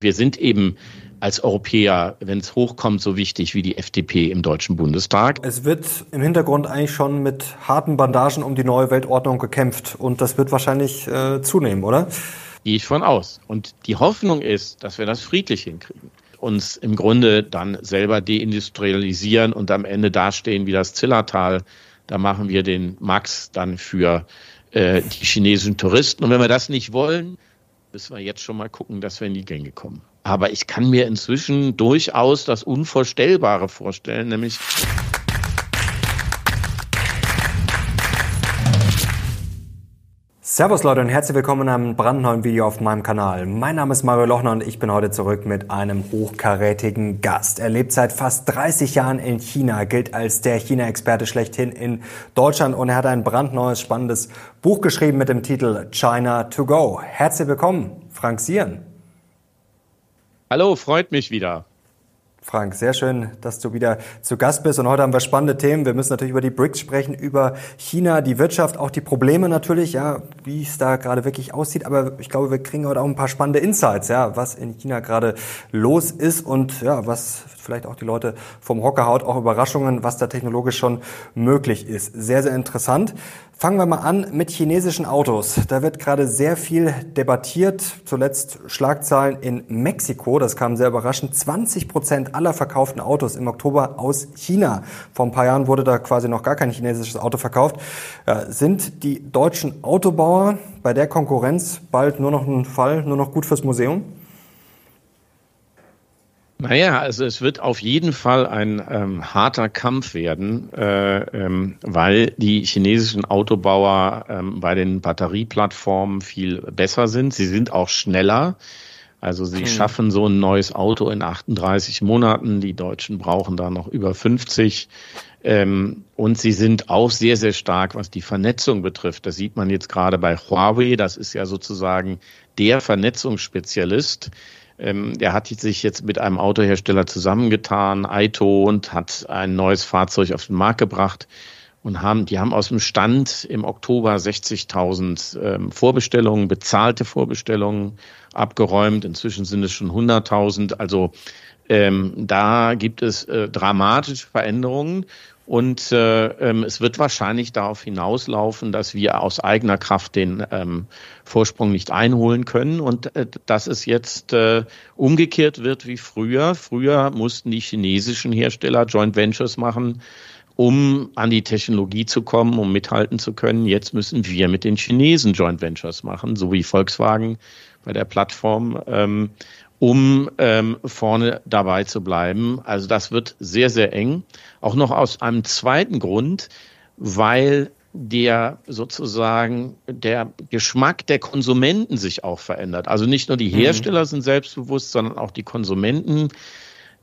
Wir sind eben als Europäer, wenn es hochkommt, so wichtig wie die FDP im Deutschen Bundestag. Es wird im Hintergrund eigentlich schon mit harten Bandagen um die neue Weltordnung gekämpft und das wird wahrscheinlich äh, zunehmen, oder? Gehe ich von aus. Und die Hoffnung ist, dass wir das friedlich hinkriegen. Uns im Grunde dann selber deindustrialisieren und am Ende dastehen wie das Zillertal. Da machen wir den Max dann für äh, die chinesischen Touristen. Und wenn wir das nicht wollen, müssen wir jetzt schon mal gucken, dass wir in die Gänge kommen. Aber ich kann mir inzwischen durchaus das Unvorstellbare vorstellen, nämlich Servus Leute und herzlich willkommen in einem brandneuen Video auf meinem Kanal. Mein Name ist Mario Lochner und ich bin heute zurück mit einem hochkarätigen Gast. Er lebt seit fast 30 Jahren in China, gilt als der China-Experte schlechthin in Deutschland und er hat ein brandneues, spannendes Buch geschrieben mit dem Titel China to Go. Herzlich willkommen, Frank Sieren. Hallo, freut mich wieder. Frank, sehr schön, dass du wieder zu Gast bist. Und heute haben wir spannende Themen. Wir müssen natürlich über die BRICS sprechen, über China, die Wirtschaft, auch die Probleme natürlich, ja, wie es da gerade wirklich aussieht. Aber ich glaube, wir kriegen heute auch ein paar spannende Insights, ja, was in China gerade los ist und ja, was vielleicht auch die Leute vom Hocker haut, auch Überraschungen, was da technologisch schon möglich ist. Sehr, sehr interessant. Fangen wir mal an mit chinesischen Autos. Da wird gerade sehr viel debattiert. Zuletzt Schlagzahlen in Mexiko. Das kam sehr überraschend. 20 Prozent aller verkauften Autos im Oktober aus China. Vor ein paar Jahren wurde da quasi noch gar kein chinesisches Auto verkauft. Sind die deutschen Autobauer bei der Konkurrenz bald nur noch ein Fall, nur noch gut fürs Museum? Naja, also es wird auf jeden Fall ein ähm, harter Kampf werden, äh, ähm, weil die chinesischen Autobauer ähm, bei den Batterieplattformen viel besser sind. Sie sind auch schneller. Also sie schaffen so ein neues Auto in 38 Monaten. Die Deutschen brauchen da noch über 50. Ähm, und sie sind auch sehr, sehr stark, was die Vernetzung betrifft. Das sieht man jetzt gerade bei Huawei. Das ist ja sozusagen der Vernetzungsspezialist. Ähm, der hat sich jetzt mit einem Autohersteller zusammengetan, Aito, und hat ein neues Fahrzeug auf den Markt gebracht und haben, die haben aus dem Stand im Oktober 60.000 ähm, Vorbestellungen, bezahlte Vorbestellungen abgeräumt. Inzwischen sind es schon 100.000. Also ähm, da gibt es äh, dramatische Veränderungen und äh, ähm, es wird wahrscheinlich darauf hinauslaufen, dass wir aus eigener Kraft den ähm, Vorsprung nicht einholen können und äh, dass es jetzt äh, umgekehrt wird wie früher. Früher mussten die chinesischen Hersteller Joint Ventures machen, um an die Technologie zu kommen, um mithalten zu können. Jetzt müssen wir mit den Chinesen Joint Ventures machen, so wie Volkswagen bei der Plattform. Ähm, um ähm, vorne dabei zu bleiben. Also das wird sehr, sehr eng. Auch noch aus einem zweiten Grund, weil der sozusagen der Geschmack der Konsumenten sich auch verändert. Also nicht nur die mhm. Hersteller mhm. sind selbstbewusst, sondern auch die Konsumenten.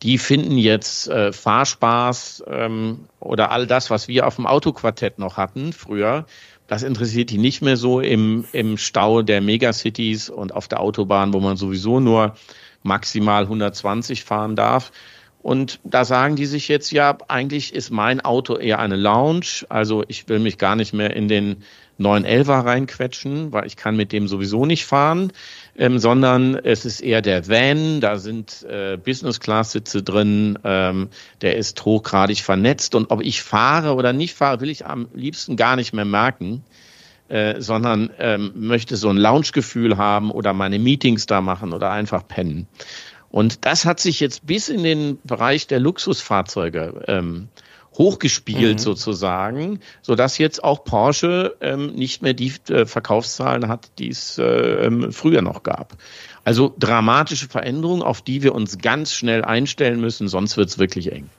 Die finden jetzt äh, Fahrspaß ähm, oder all das, was wir auf dem Autoquartett noch hatten früher. Das interessiert die nicht mehr so im, im Stau der Megacities und auf der Autobahn, wo man sowieso nur maximal 120 fahren darf. Und da sagen die sich jetzt, ja, eigentlich ist mein Auto eher eine Lounge. Also ich will mich gar nicht mehr in den 911er reinquetschen, weil ich kann mit dem sowieso nicht fahren, ähm, sondern es ist eher der Van, da sind äh, Business-Class-Sitze drin, ähm, der ist hochgradig vernetzt und ob ich fahre oder nicht fahre, will ich am liebsten gar nicht mehr merken. Äh, sondern ähm, möchte so ein Lounge-Gefühl haben oder meine Meetings da machen oder einfach pennen. Und das hat sich jetzt bis in den Bereich der Luxusfahrzeuge ähm, hochgespielt mhm. sozusagen, so dass jetzt auch Porsche ähm, nicht mehr die äh, Verkaufszahlen hat, die es äh, ähm, früher noch gab. Also dramatische Veränderungen, auf die wir uns ganz schnell einstellen müssen, sonst wird es wirklich eng.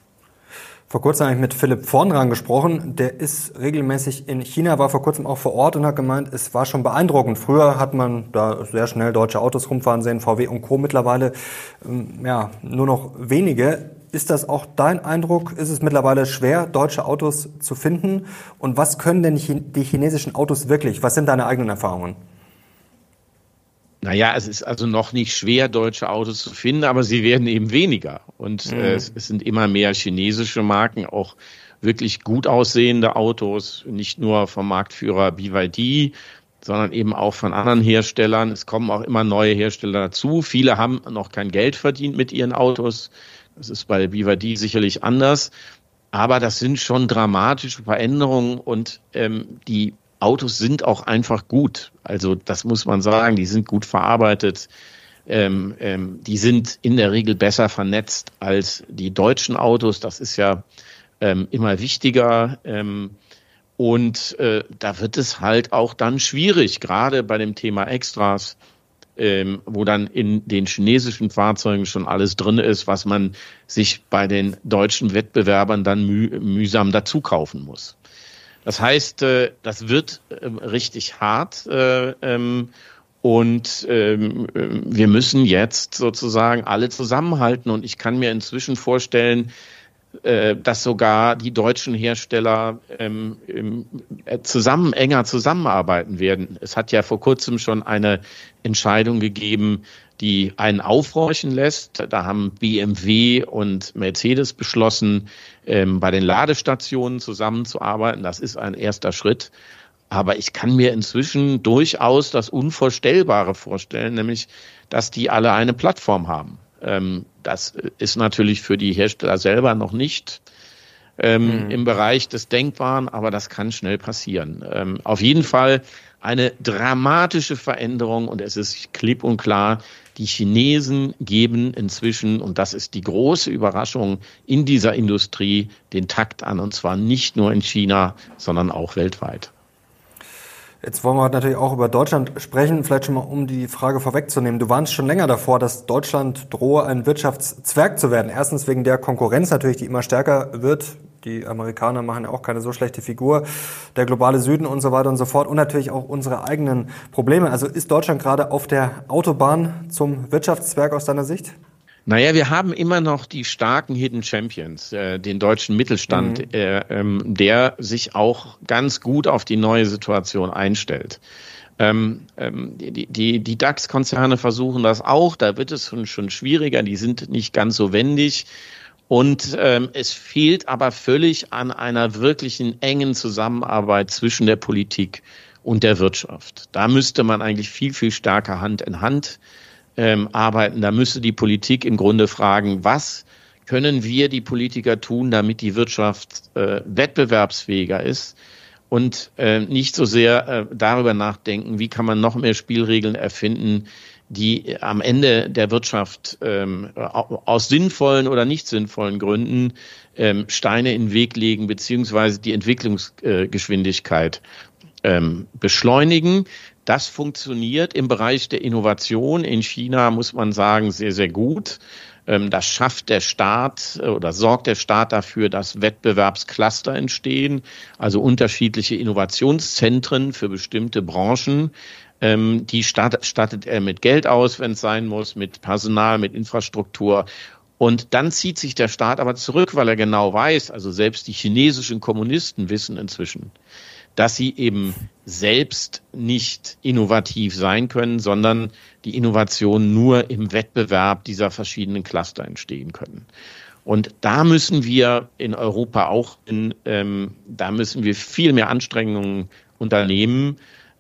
Vor kurzem habe ich mit Philipp Vornrang gesprochen. Der ist regelmäßig in China, war vor kurzem auch vor Ort und hat gemeint, es war schon beeindruckend. Früher hat man da sehr schnell deutsche Autos rumfahren sehen, VW und Co. Mittlerweile ähm, ja, nur noch wenige. Ist das auch dein Eindruck? Ist es mittlerweile schwer, deutsche Autos zu finden? Und was können denn die chinesischen Autos wirklich? Was sind deine eigenen Erfahrungen? Naja, es ist also noch nicht schwer, deutsche Autos zu finden, aber sie werden eben weniger. Und mhm. äh, es, es sind immer mehr chinesische Marken, auch wirklich gut aussehende Autos, nicht nur vom Marktführer BYD, sondern eben auch von anderen Herstellern. Es kommen auch immer neue Hersteller dazu. Viele haben noch kein Geld verdient mit ihren Autos. Das ist bei BYD sicherlich anders. Aber das sind schon dramatische Veränderungen und ähm, die Autos sind auch einfach gut. Also das muss man sagen, die sind gut verarbeitet. Ähm, ähm, die sind in der Regel besser vernetzt als die deutschen Autos. Das ist ja ähm, immer wichtiger. Ähm, und äh, da wird es halt auch dann schwierig, gerade bei dem Thema Extras, ähm, wo dann in den chinesischen Fahrzeugen schon alles drin ist, was man sich bei den deutschen Wettbewerbern dann müh mühsam dazu kaufen muss. Das heißt, äh, das wird äh, richtig hart. Äh, ähm, und ähm, wir müssen jetzt sozusagen alle zusammenhalten. Und ich kann mir inzwischen vorstellen, äh, dass sogar die deutschen Hersteller ähm, äh, zusammen enger zusammenarbeiten werden. Es hat ja vor kurzem schon eine Entscheidung gegeben, die einen aufhorchen lässt. Da haben BMW und Mercedes beschlossen, ähm, bei den Ladestationen zusammenzuarbeiten. Das ist ein erster Schritt. Aber ich kann mir inzwischen durchaus das Unvorstellbare vorstellen, nämlich, dass die alle eine Plattform haben. Ähm, das ist natürlich für die Hersteller selber noch nicht ähm, mhm. im Bereich des Denkbaren, aber das kann schnell passieren. Ähm, auf jeden Fall eine dramatische Veränderung und es ist klipp und klar, die Chinesen geben inzwischen, und das ist die große Überraschung in dieser Industrie, den Takt an, und zwar nicht nur in China, sondern auch weltweit. Jetzt wollen wir natürlich auch über Deutschland sprechen, vielleicht schon mal um die Frage vorwegzunehmen. Du warnst schon länger davor, dass Deutschland drohe, ein Wirtschaftszwerg zu werden. Erstens wegen der Konkurrenz natürlich, die immer stärker wird. Die Amerikaner machen ja auch keine so schlechte Figur. Der globale Süden und so weiter und so fort. Und natürlich auch unsere eigenen Probleme. Also ist Deutschland gerade auf der Autobahn zum Wirtschaftszwerg aus deiner Sicht? Naja, wir haben immer noch die starken Hidden Champions, äh, den deutschen Mittelstand, mhm. äh, ähm, der sich auch ganz gut auf die neue Situation einstellt. Ähm, ähm, die, die, die DAX-Konzerne versuchen das auch, da wird es schon, schon schwieriger, die sind nicht ganz so wendig. Und ähm, es fehlt aber völlig an einer wirklichen engen Zusammenarbeit zwischen der Politik und der Wirtschaft. Da müsste man eigentlich viel, viel stärker Hand in Hand ähm, arbeiten. Da müsste die Politik im Grunde fragen, was können wir, die Politiker, tun, damit die Wirtschaft äh, wettbewerbsfähiger ist und äh, nicht so sehr äh, darüber nachdenken, wie kann man noch mehr Spielregeln erfinden, die am Ende der Wirtschaft ähm, aus sinnvollen oder nicht sinnvollen Gründen ähm, Steine in den Weg legen, beziehungsweise die Entwicklungsgeschwindigkeit ähm, beschleunigen. Das funktioniert im Bereich der Innovation in China, muss man sagen, sehr, sehr gut. Ähm, das schafft der Staat äh, oder sorgt der Staat dafür, dass Wettbewerbscluster entstehen, also unterschiedliche Innovationszentren für bestimmte Branchen. Ähm, die stattet er mit Geld aus, wenn es sein muss, mit Personal, mit Infrastruktur. Und dann zieht sich der Staat aber zurück, weil er genau weiß, also selbst die chinesischen Kommunisten wissen inzwischen, dass sie eben selbst nicht innovativ sein können, sondern die Innovationen nur im Wettbewerb dieser verschiedenen Cluster entstehen können. Und da müssen wir in Europa auch, in, ähm, da müssen wir viel mehr Anstrengungen unternehmen,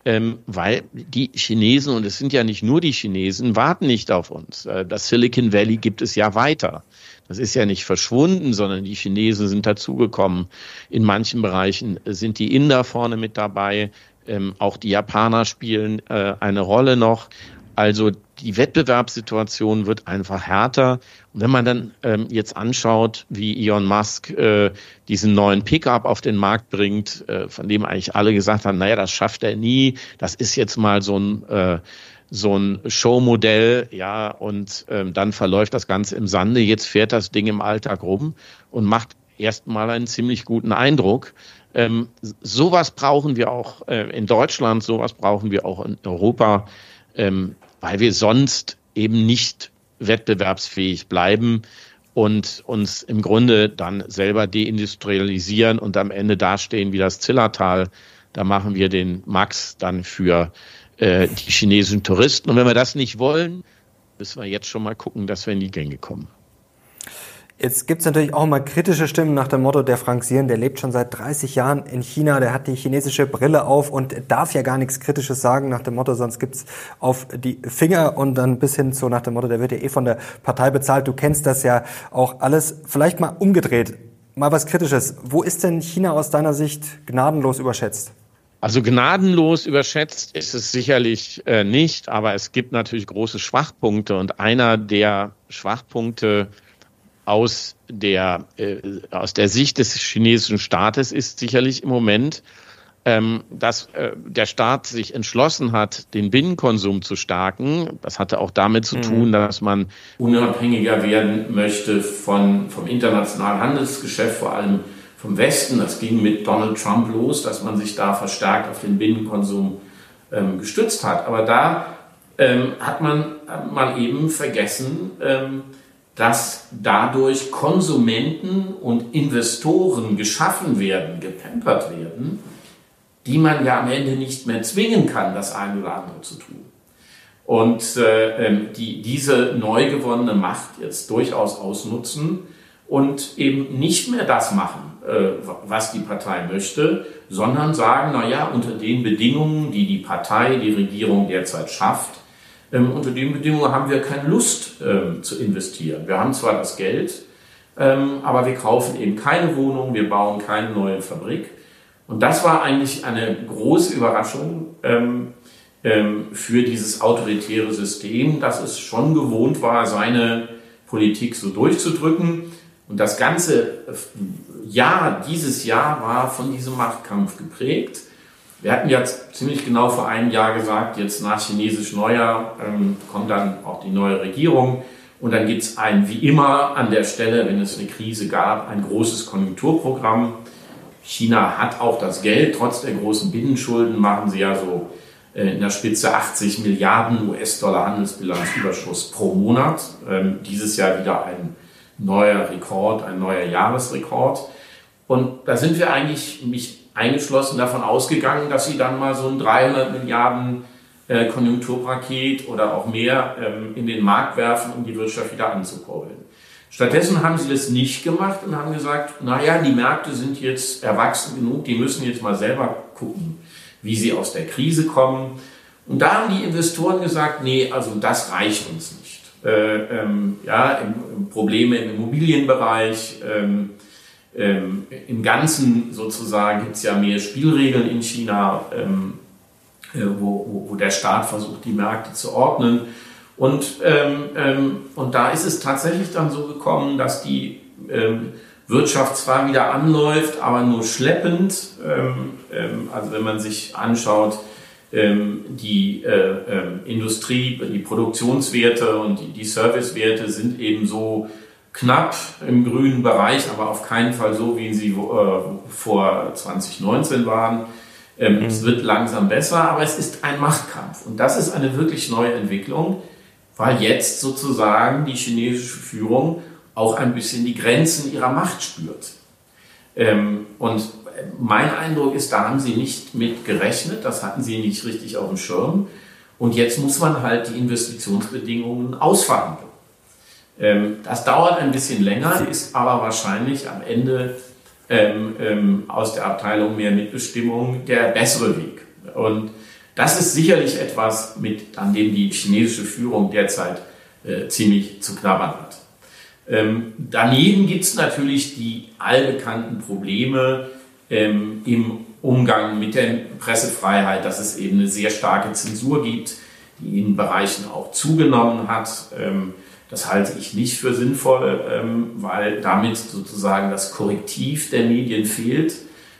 ähm, weil die Chinesen, und es sind ja nicht nur die Chinesen, warten nicht auf uns. Äh, das Silicon Valley gibt es ja weiter. Das ist ja nicht verschwunden, sondern die Chinesen sind dazugekommen. In manchen Bereichen sind die Inder vorne mit dabei. Ähm, auch die Japaner spielen äh, eine Rolle noch. Also die Wettbewerbssituation wird einfach härter. Und wenn man dann ähm, jetzt anschaut, wie Elon Musk äh, diesen neuen Pickup auf den Markt bringt, äh, von dem eigentlich alle gesagt haben, naja, das schafft er nie, das ist jetzt mal so ein äh, so ein Showmodell, ja, und ähm, dann verläuft das Ganze im Sande. Jetzt fährt das Ding im Alltag rum und macht erstmal einen ziemlich guten Eindruck. Ähm, sowas brauchen wir auch äh, in Deutschland, sowas brauchen wir auch in Europa, ähm, weil wir sonst eben nicht wettbewerbsfähig bleiben und uns im Grunde dann selber deindustrialisieren und am Ende dastehen wie das Zillertal. Da machen wir den Max dann für äh, die chinesischen Touristen. Und wenn wir das nicht wollen, müssen wir jetzt schon mal gucken, dass wir in die Gänge kommen. Jetzt gibt es natürlich auch immer kritische Stimmen nach dem Motto, der Frank Sieren, der lebt schon seit 30 Jahren in China, der hat die chinesische Brille auf und darf ja gar nichts Kritisches sagen nach dem Motto, sonst gibt's auf die Finger und dann bis hin zu nach dem Motto, der wird ja eh von der Partei bezahlt. Du kennst das ja auch alles. Vielleicht mal umgedreht, mal was Kritisches. Wo ist denn China aus deiner Sicht gnadenlos überschätzt? Also gnadenlos überschätzt ist es sicherlich äh, nicht, aber es gibt natürlich große Schwachpunkte und einer der Schwachpunkte aus der, äh, aus der Sicht des chinesischen Staates ist sicherlich im Moment, ähm, dass äh, der Staat sich entschlossen hat, den Binnenkonsum zu stärken. Das hatte auch damit zu mhm. tun, dass man unabhängiger werden möchte von, vom internationalen Handelsgeschäft, vor allem vom Westen. Das ging mit Donald Trump los, dass man sich da verstärkt auf den Binnenkonsum ähm, gestützt hat. Aber da ähm, hat man mal eben vergessen, ähm, dass dadurch Konsumenten und Investoren geschaffen werden, gepempert werden, die man ja am Ende nicht mehr zwingen kann, das eine oder andere zu tun. Und äh, ähm, die diese neu gewonnene Macht jetzt durchaus ausnutzen und eben nicht mehr das machen, äh, was die Partei möchte, sondern sagen, na ja, unter den Bedingungen, die die Partei, die Regierung derzeit schafft, ähm, unter den Bedingungen haben wir keine Lust ähm, zu investieren. Wir haben zwar das Geld, ähm, aber wir kaufen eben keine Wohnung, wir bauen keine neue Fabrik. Und das war eigentlich eine große Überraschung ähm, ähm, für dieses autoritäre System, dass es schon gewohnt war, seine Politik so durchzudrücken. Und das ganze Jahr, dieses Jahr war von diesem Machtkampf geprägt. Wir hatten ja ziemlich genau vor einem Jahr gesagt, jetzt nach chinesisch Neujahr ähm, kommt dann auch die neue Regierung und dann gibt es ein, wie immer an der Stelle, wenn es eine Krise gab, ein großes Konjunkturprogramm. China hat auch das Geld, trotz der großen Binnenschulden machen sie ja so äh, in der Spitze 80 Milliarden US-Dollar Handelsbilanzüberschuss pro Monat. Ähm, dieses Jahr wieder ein neuer Rekord, ein neuer Jahresrekord. Und da sind wir eigentlich, mich eingeschlossen davon ausgegangen, dass sie dann mal so ein 300 Milliarden äh, Konjunkturpaket oder auch mehr ähm, in den Markt werfen, um die Wirtschaft wieder anzukurbeln. Stattdessen haben sie das nicht gemacht und haben gesagt, naja, die Märkte sind jetzt erwachsen genug, die müssen jetzt mal selber gucken, wie sie aus der Krise kommen. Und da haben die Investoren gesagt, nee, also das reicht uns nicht. Äh, ähm, ja, im, Probleme im Immobilienbereich, ähm, ähm, Im Ganzen sozusagen gibt es ja mehr Spielregeln in China, ähm, äh, wo, wo, wo, der Staat versucht, die Märkte zu ordnen. Und, ähm, ähm und da ist es tatsächlich dann so gekommen, dass die ähm, Wirtschaft zwar wieder anläuft, aber nur schleppend. Ähm, also wenn man sich anschaut, die äh, Industrie, die Produktionswerte und die, die Servicewerte sind eben so knapp im grünen Bereich, aber auf keinen Fall so, wie sie äh, vor 2019 waren. Ähm, mhm. Es wird langsam besser, aber es ist ein Machtkampf. Und das ist eine wirklich neue Entwicklung, weil jetzt sozusagen die chinesische Führung auch ein bisschen die Grenzen ihrer Macht spürt. Ähm, und mein Eindruck ist, da haben sie nicht mit gerechnet, das hatten sie nicht richtig auf dem Schirm. Und jetzt muss man halt die Investitionsbedingungen ausverhandeln. Ähm, das dauert ein bisschen länger, ist aber wahrscheinlich am Ende ähm, ähm, aus der Abteilung mehr Mitbestimmung der bessere Weg. Und das ist sicherlich etwas, mit, an dem die chinesische Führung derzeit äh, ziemlich zu knabbern hat. Ähm, daneben gibt es natürlich die allbekannten Probleme ähm, im Umgang mit der Pressefreiheit, dass es eben eine sehr starke Zensur gibt, die in Bereichen auch zugenommen hat. Ähm, das halte ich nicht für sinnvoll, ähm, weil damit sozusagen das Korrektiv der Medien fehlt.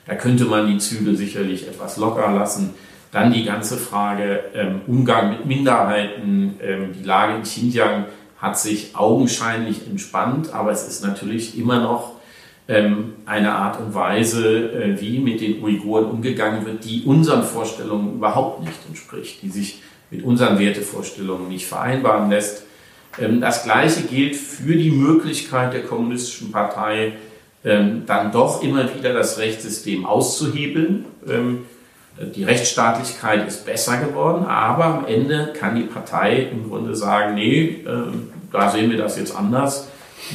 Da könnte man die Zügel sicherlich etwas locker lassen. Dann die ganze Frage ähm, Umgang mit Minderheiten. Ähm, die Lage in Xinjiang hat sich augenscheinlich entspannt, aber es ist natürlich immer noch eine Art und Weise, äh, wie mit den Uiguren umgegangen wird, die unseren Vorstellungen überhaupt nicht entspricht, die sich mit unseren Wertevorstellungen nicht vereinbaren lässt. Ähm, das Gleiche gilt für die Möglichkeit der Kommunistischen Partei, ähm, dann doch immer wieder das Rechtssystem auszuhebeln. Ähm, die Rechtsstaatlichkeit ist besser geworden, aber am Ende kann die Partei im Grunde sagen, nee, da sehen wir das jetzt anders.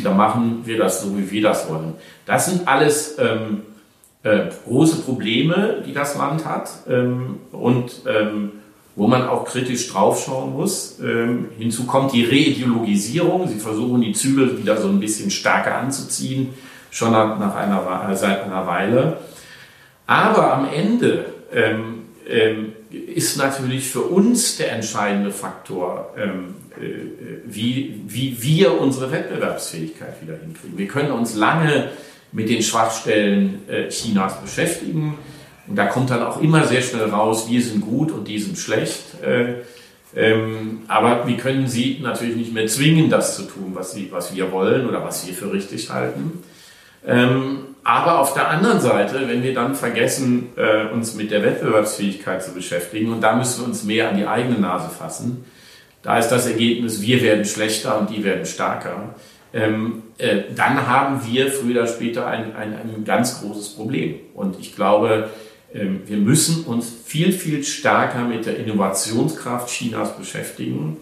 Dann machen wir das so, wie wir das wollen. Das sind alles äh, große Probleme, die das Land hat und wo man auch kritisch draufschauen muss. Ähm, hinzu kommt die Reideologisierung. Sie versuchen die Zügel wieder so ein bisschen stärker anzuziehen, schon nach, einer, äh, seit einer Weile. Aber am Ende ähm, ähm, ist natürlich für uns der entscheidende Faktor, ähm, äh, wie, wie wir unsere Wettbewerbsfähigkeit wieder hinkriegen. Wir können uns lange mit den Schwachstellen äh, Chinas beschäftigen. Und da kommt dann auch immer sehr schnell raus, wir sind gut und die sind schlecht. Äh, ähm, aber wir können sie natürlich nicht mehr zwingen, das zu tun, was, sie, was wir wollen oder was wir für richtig halten. Ähm, aber auf der anderen Seite, wenn wir dann vergessen, äh, uns mit der Wettbewerbsfähigkeit zu beschäftigen, und da müssen wir uns mehr an die eigene Nase fassen, da ist das Ergebnis, wir werden schlechter und die werden stärker ähm, äh, dann haben wir früher oder später ein, ein, ein ganz großes Problem. Und ich glaube, wir müssen uns viel, viel stärker mit der Innovationskraft Chinas beschäftigen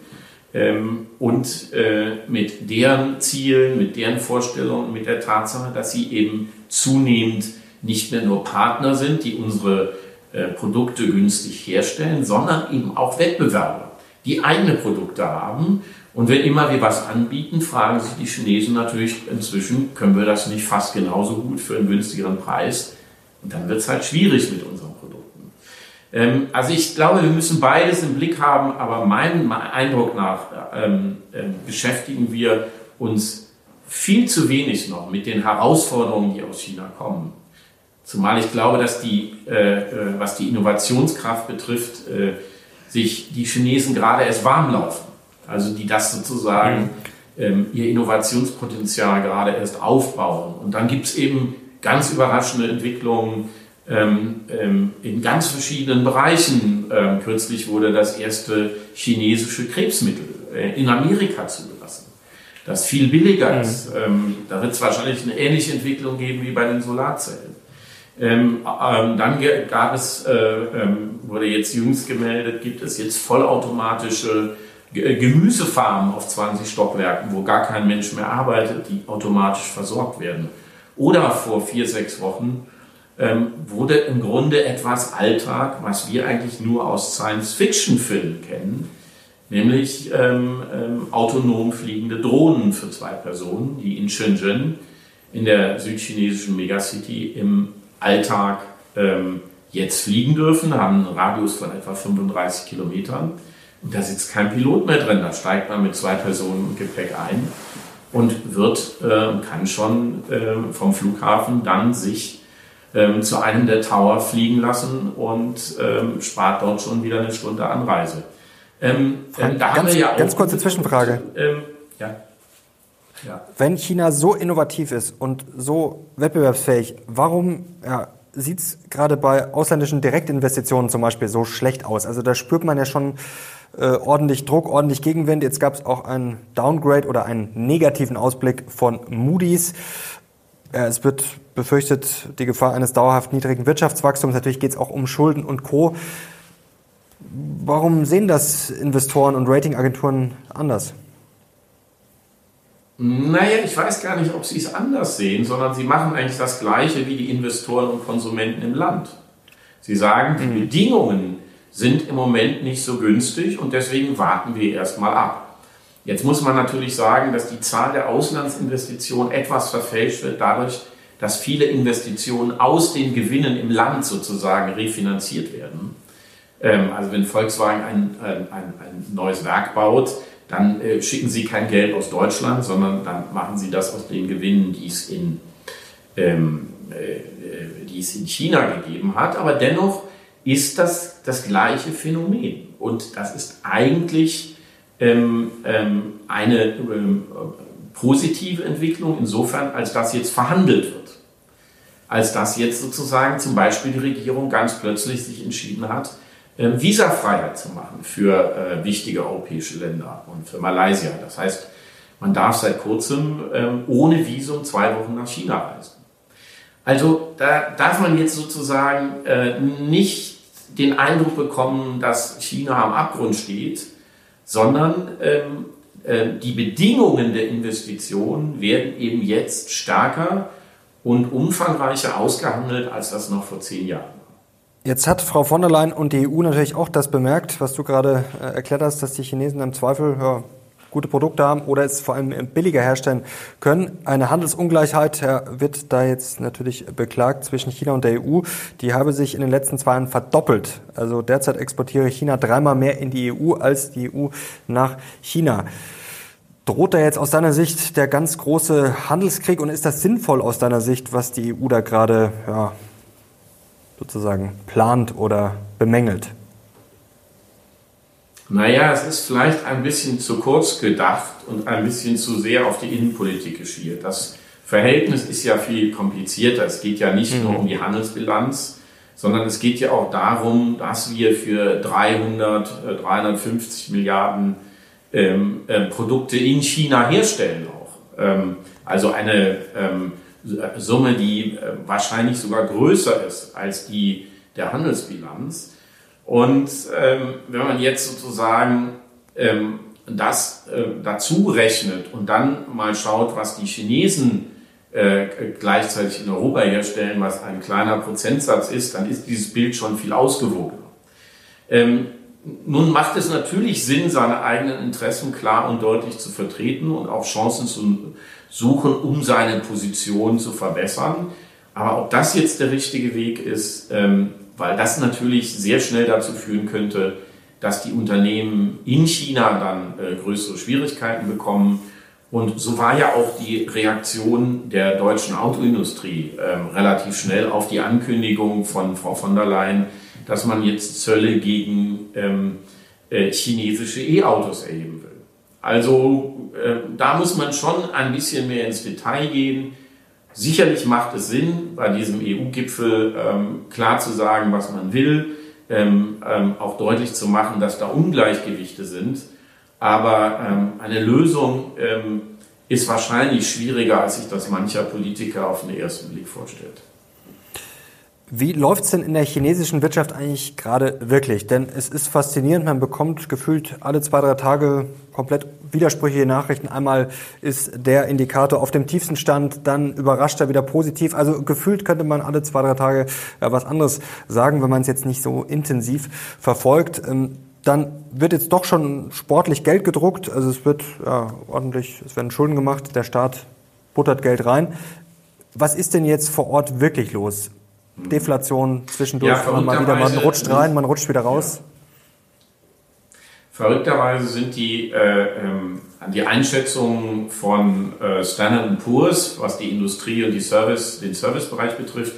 ähm, und äh, mit deren Zielen, mit deren Vorstellungen, mit der Tatsache, dass sie eben zunehmend nicht mehr nur Partner sind, die unsere äh, Produkte günstig herstellen, sondern eben auch Wettbewerber, die eigene Produkte haben und wenn immer wir was anbieten, fragen sich die Chinesen natürlich inzwischen, können wir das nicht fast genauso gut für einen günstigeren Preis? Und dann wird es halt schwierig mit unseren Produkten. Ähm, also ich glaube, wir müssen beides im Blick haben, aber meinem Eindruck nach ähm, äh, beschäftigen wir uns viel zu wenig noch mit den Herausforderungen, die aus China kommen. Zumal ich glaube, dass die, äh, äh was die Innovationskraft betrifft, äh, sich die Chinesen gerade erst warm laufen also die das sozusagen ähm, ihr Innovationspotenzial gerade erst aufbauen. Und dann gibt es eben ganz überraschende Entwicklungen ähm, ähm, in ganz verschiedenen Bereichen. Ähm, kürzlich wurde das erste chinesische Krebsmittel äh, in Amerika zugelassen, das viel billiger mhm. ist. Ähm, da wird es wahrscheinlich eine ähnliche Entwicklung geben wie bei den Solarzellen. Ähm, ähm, dann gab es, äh, wurde jetzt jüngst gemeldet, gibt es jetzt vollautomatische äh, Gemüsefarmen auf 20 Stockwerken, wo gar kein Mensch mehr arbeitet, die automatisch versorgt werden. Oder vor vier, sechs Wochen ähm, wurde im Grunde etwas Alltag, was wir eigentlich nur aus Science-Fiction-Filmen kennen, nämlich ähm, ähm, autonom fliegende Drohnen für zwei Personen, die in Shenzhen, in der südchinesischen Megacity, im Alltag ähm, jetzt fliegen dürfen, haben einen Radius von etwa 35 Kilometern. Und da sitzt kein Pilot mehr drin. Da steigt man mit zwei Personen und Gepäck ein und wird, äh, kann schon äh, vom Flughafen dann sich äh, zu einem der Tower fliegen lassen und ähm, spart dort schon wieder eine Stunde Anreise. Ähm, ähm, da ganz, ja ganz kurze Zwischenfrage. Ähm, ja. Ja. Wenn China so innovativ ist und so wettbewerbsfähig, warum ja, sieht es gerade bei ausländischen Direktinvestitionen zum Beispiel so schlecht aus? Also da spürt man ja schon äh, ordentlich Druck, ordentlich Gegenwind. Jetzt gab es auch einen Downgrade oder einen negativen Ausblick von Moody's. Äh, es wird befürchtet die Gefahr eines dauerhaft niedrigen Wirtschaftswachstums. Natürlich geht es auch um Schulden und Co. Warum sehen das Investoren und Ratingagenturen anders? Naja, ich weiß gar nicht, ob sie es anders sehen, sondern sie machen eigentlich das Gleiche wie die Investoren und Konsumenten im Land. Sie sagen, die mhm. Bedingungen sind im Moment nicht so günstig und deswegen warten wir erstmal ab. Jetzt muss man natürlich sagen, dass die Zahl der Auslandsinvestitionen etwas verfälscht wird dadurch, dass viele Investitionen aus den Gewinnen im Land sozusagen refinanziert werden. Ähm, also wenn Volkswagen ein, ein, ein, neues Werk baut, dann äh, schicken sie kein Geld aus Deutschland, sondern dann machen sie das aus den Gewinnen, die es in, ähm, äh, äh die es in China gegeben hat. Aber dennoch ist das das gleiche Phänomen. Und das ist eigentlich ähm, ähm, eine ähm, positive Entwicklung insofern, als das jetzt verhandelt wird. Als dass jetzt sozusagen zum Beispiel die Regierung ganz plötzlich sich entschieden hat, Visafreiheit zu machen für äh, wichtige europäische Länder und für Malaysia. Das heißt, man darf seit kurzem ähm, ohne Visum zwei Wochen nach China reisen. Also da darf man jetzt sozusagen äh, nicht den Eindruck bekommen, dass China am Abgrund steht, sondern ähm, äh, die Bedingungen der Investitionen werden eben jetzt stärker und umfangreicher ausgehandelt, als das noch vor zehn Jahren. Jetzt hat Frau von der Leyen und die EU natürlich auch das bemerkt, was du gerade äh, erklärt hast, dass die Chinesen im Zweifel ja, gute Produkte haben oder es vor allem billiger herstellen können. Eine Handelsungleichheit wird da jetzt natürlich beklagt zwischen China und der EU. Die habe sich in den letzten zwei Jahren verdoppelt. Also derzeit exportiere China dreimal mehr in die EU als die EU nach China. Droht da jetzt aus deiner Sicht der ganz große Handelskrieg und ist das sinnvoll aus deiner Sicht, was die EU da gerade ja, sozusagen plant oder bemängelt? Naja, es ist vielleicht ein bisschen zu kurz gedacht und ein bisschen zu sehr auf die Innenpolitik geschielt. Das Verhältnis ist ja viel komplizierter. Es geht ja nicht mhm. nur um die Handelsbilanz, sondern es geht ja auch darum, dass wir für 300, 350 äh, Milliarden ähm, äh, Produkte in China herstellen auch. Ähm, also eine ähm, Summe, die äh, wahrscheinlich sogar größer ist als die der Handelsbilanz. Und ähm, wenn man jetzt sozusagen ähm, das äh, dazu rechnet und dann mal schaut, was die Chinesen äh, gleichzeitig in Europa herstellen, was ein kleiner Prozentsatz ist, dann ist dieses Bild schon viel ausgewogener. Ähm, nun macht es natürlich Sinn, seine eigenen Interessen klar und deutlich zu vertreten und auch Chancen zu suchen, um seine Position zu verbessern. Aber ob das jetzt der richtige Weg ist, ähm, weil das natürlich sehr schnell dazu führen könnte, dass die Unternehmen in China dann äh, größere Schwierigkeiten bekommen. Und so war ja auch die Reaktion der deutschen Autoindustrie äh, relativ schnell auf die Ankündigung von Frau von der Leyen, dass man jetzt Zölle gegen ähm, äh, chinesische E-Autos erheben will. Also äh, da muss man schon ein bisschen mehr ins Detail gehen. Sicherlich macht es Sinn, bei diesem EU-Gipfel ähm, klar zu sagen, was man will, ähm, ähm, auch deutlich zu machen, dass da Ungleichgewichte sind. Aber ähm, eine Lösung ähm, ist wahrscheinlich schwieriger, als sich das mancher Politiker auf den ersten Blick vorstellt. Wie läuft's denn in der chinesischen Wirtschaft eigentlich gerade wirklich? Denn es ist faszinierend, man bekommt gefühlt alle zwei, drei Tage komplett widersprüchliche Nachrichten. Einmal ist der Indikator auf dem tiefsten Stand, dann überrascht er wieder positiv. Also gefühlt könnte man alle zwei, drei Tage äh, was anderes sagen, wenn man es jetzt nicht so intensiv verfolgt. Ähm, dann wird jetzt doch schon sportlich Geld gedruckt. Also es wird ja, ordentlich, es werden Schulden gemacht, der Staat buttert Geld rein. Was ist denn jetzt vor Ort wirklich los? Deflation zwischendurch, ja, man mal wieder, man rutscht rein, man rutscht wieder raus. Ja. Verrückterweise sind die, äh, ähm, die Einschätzungen von äh, Standard Poor's, was die Industrie und die Service, den Servicebereich betrifft,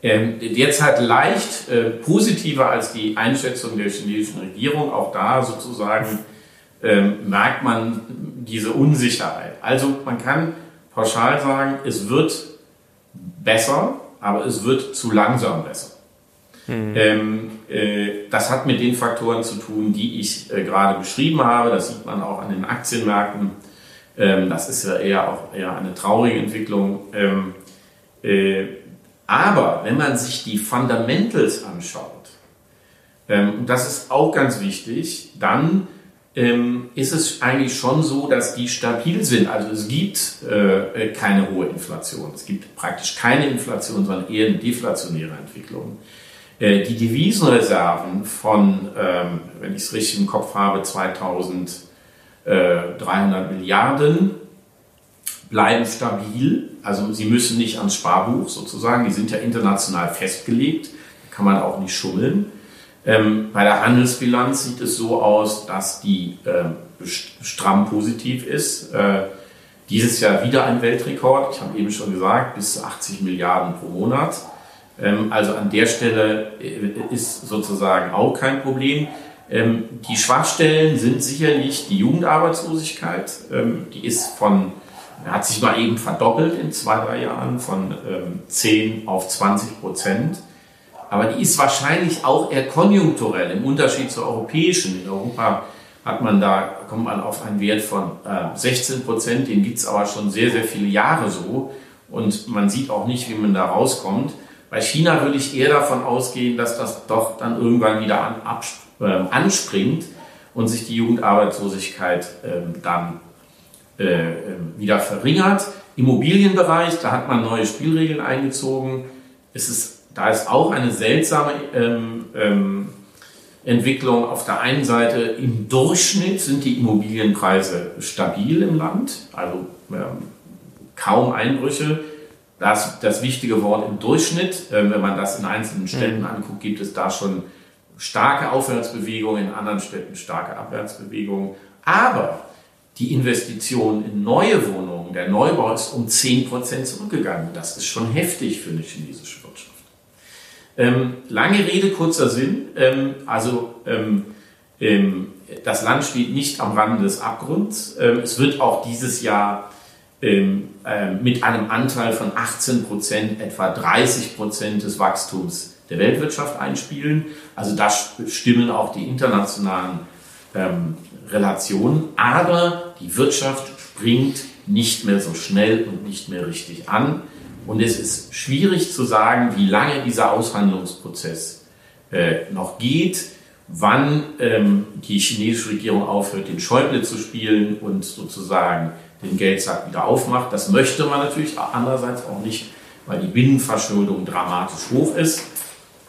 äh, derzeit leicht äh, positiver als die Einschätzung der chinesischen Regierung. Auch da sozusagen ähm, merkt man diese Unsicherheit. Also man kann pauschal sagen, es wird besser, aber es wird zu langsam besser. Mhm. Ähm, äh, das hat mit den Faktoren zu tun, die ich äh, gerade beschrieben habe. Das sieht man auch an den Aktienmärkten. Ähm, das ist ja eher auch eher eine traurige Entwicklung. Ähm, äh, aber wenn man sich die Fundamentals anschaut, ähm, das ist auch ganz wichtig, dann ähm, ist es eigentlich schon so, dass die stabil sind. Also es gibt äh, keine hohe Inflation. Es gibt praktisch keine Inflation, sondern eher eine deflationäre Entwicklung. Äh, die Devisenreserven von, ähm, wenn ich es richtig im Kopf habe, 2300 Milliarden bleiben stabil. Also sie müssen nicht ans Sparbuch sozusagen, die sind ja international festgelegt, da kann man auch nicht schummeln. Ähm, bei der Handelsbilanz sieht es so aus, dass die äh, stramm positiv ist. Äh, dieses Jahr wieder ein Weltrekord. Ich habe eben schon gesagt, bis zu 80 Milliarden pro Monat. Ähm, also an der Stelle äh, ist sozusagen auch kein Problem. Ähm, die Schwachstellen sind sicherlich die Jugendarbeitslosigkeit. Ähm, die ist von, hat sich mal eben verdoppelt in zwei, drei Jahren von 10 auf 20 Prozent. Aber die ist wahrscheinlich auch eher konjunkturell im Unterschied zur europäischen. In Europa hat man da, kommt man auf einen Wert von 16 Prozent, den gibt es aber schon sehr, sehr viele Jahre so. Und man sieht auch nicht, wie man da rauskommt. Bei China würde ich eher davon ausgehen, dass das doch dann irgendwann wieder an, äh, anspringt. und sich die Jugendarbeitslosigkeit ähm, dann äh, ähm, wieder verringert. Immobilienbereich, da hat man neue Spielregeln eingezogen. Es ist, da ist auch eine seltsame ähm, ähm, Entwicklung. Auf der einen Seite im Durchschnitt sind die Immobilienpreise stabil im Land, also ähm, kaum Einbrüche. Das, das wichtige Wort im Durchschnitt, äh, wenn man das in einzelnen Städten mhm. anguckt, gibt es da schon starke Aufwärtsbewegungen, in anderen Städten starke Abwärtsbewegungen. Aber die Investition in neue Wohnungen, der Neubau ist um 10% zurückgegangen. Das ist schon heftig für eine chinesische Wirtschaft. Ähm, lange Rede, kurzer Sinn. Ähm, also ähm, ähm das Land steht nicht am Rande des Abgrunds. Ähm, es wird auch dieses Jahr mit einem Anteil von 18% etwa 30 des Wachstums der Weltwirtschaft einspielen. Also da stimmen auch die internationalen Relationen. Aber die Wirtschaft springt nicht mehr so schnell und nicht mehr richtig an. Und es ist schwierig zu sagen, wie lange dieser Aushandlungsprozess äh, noch geht, wann ähm, die chinesische Regierung aufhört, den Schäuble zu spielen und sozusagen den Geldsack wieder aufmacht. Das möchte man natürlich andererseits auch nicht, weil die Binnenverschuldung dramatisch hoch ist.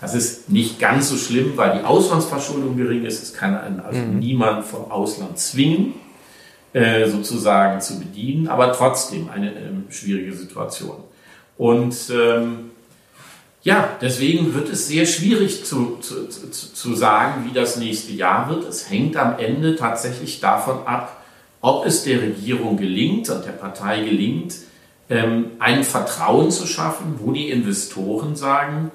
Das ist nicht ganz so schlimm, weil die Auslandsverschuldung gering ist. Es kann einen also mhm. niemand vom Ausland zwingen, äh, sozusagen zu bedienen, aber trotzdem eine äh, schwierige Situation. Und ähm, ja, deswegen wird es sehr schwierig zu, zu, zu, zu sagen, wie das nächste Jahr wird. Es hängt am Ende tatsächlich davon ab, ob es der Regierung gelingt und der Partei gelingt, ähm, ein Vertrauen zu schaffen, wo die Investoren sagen,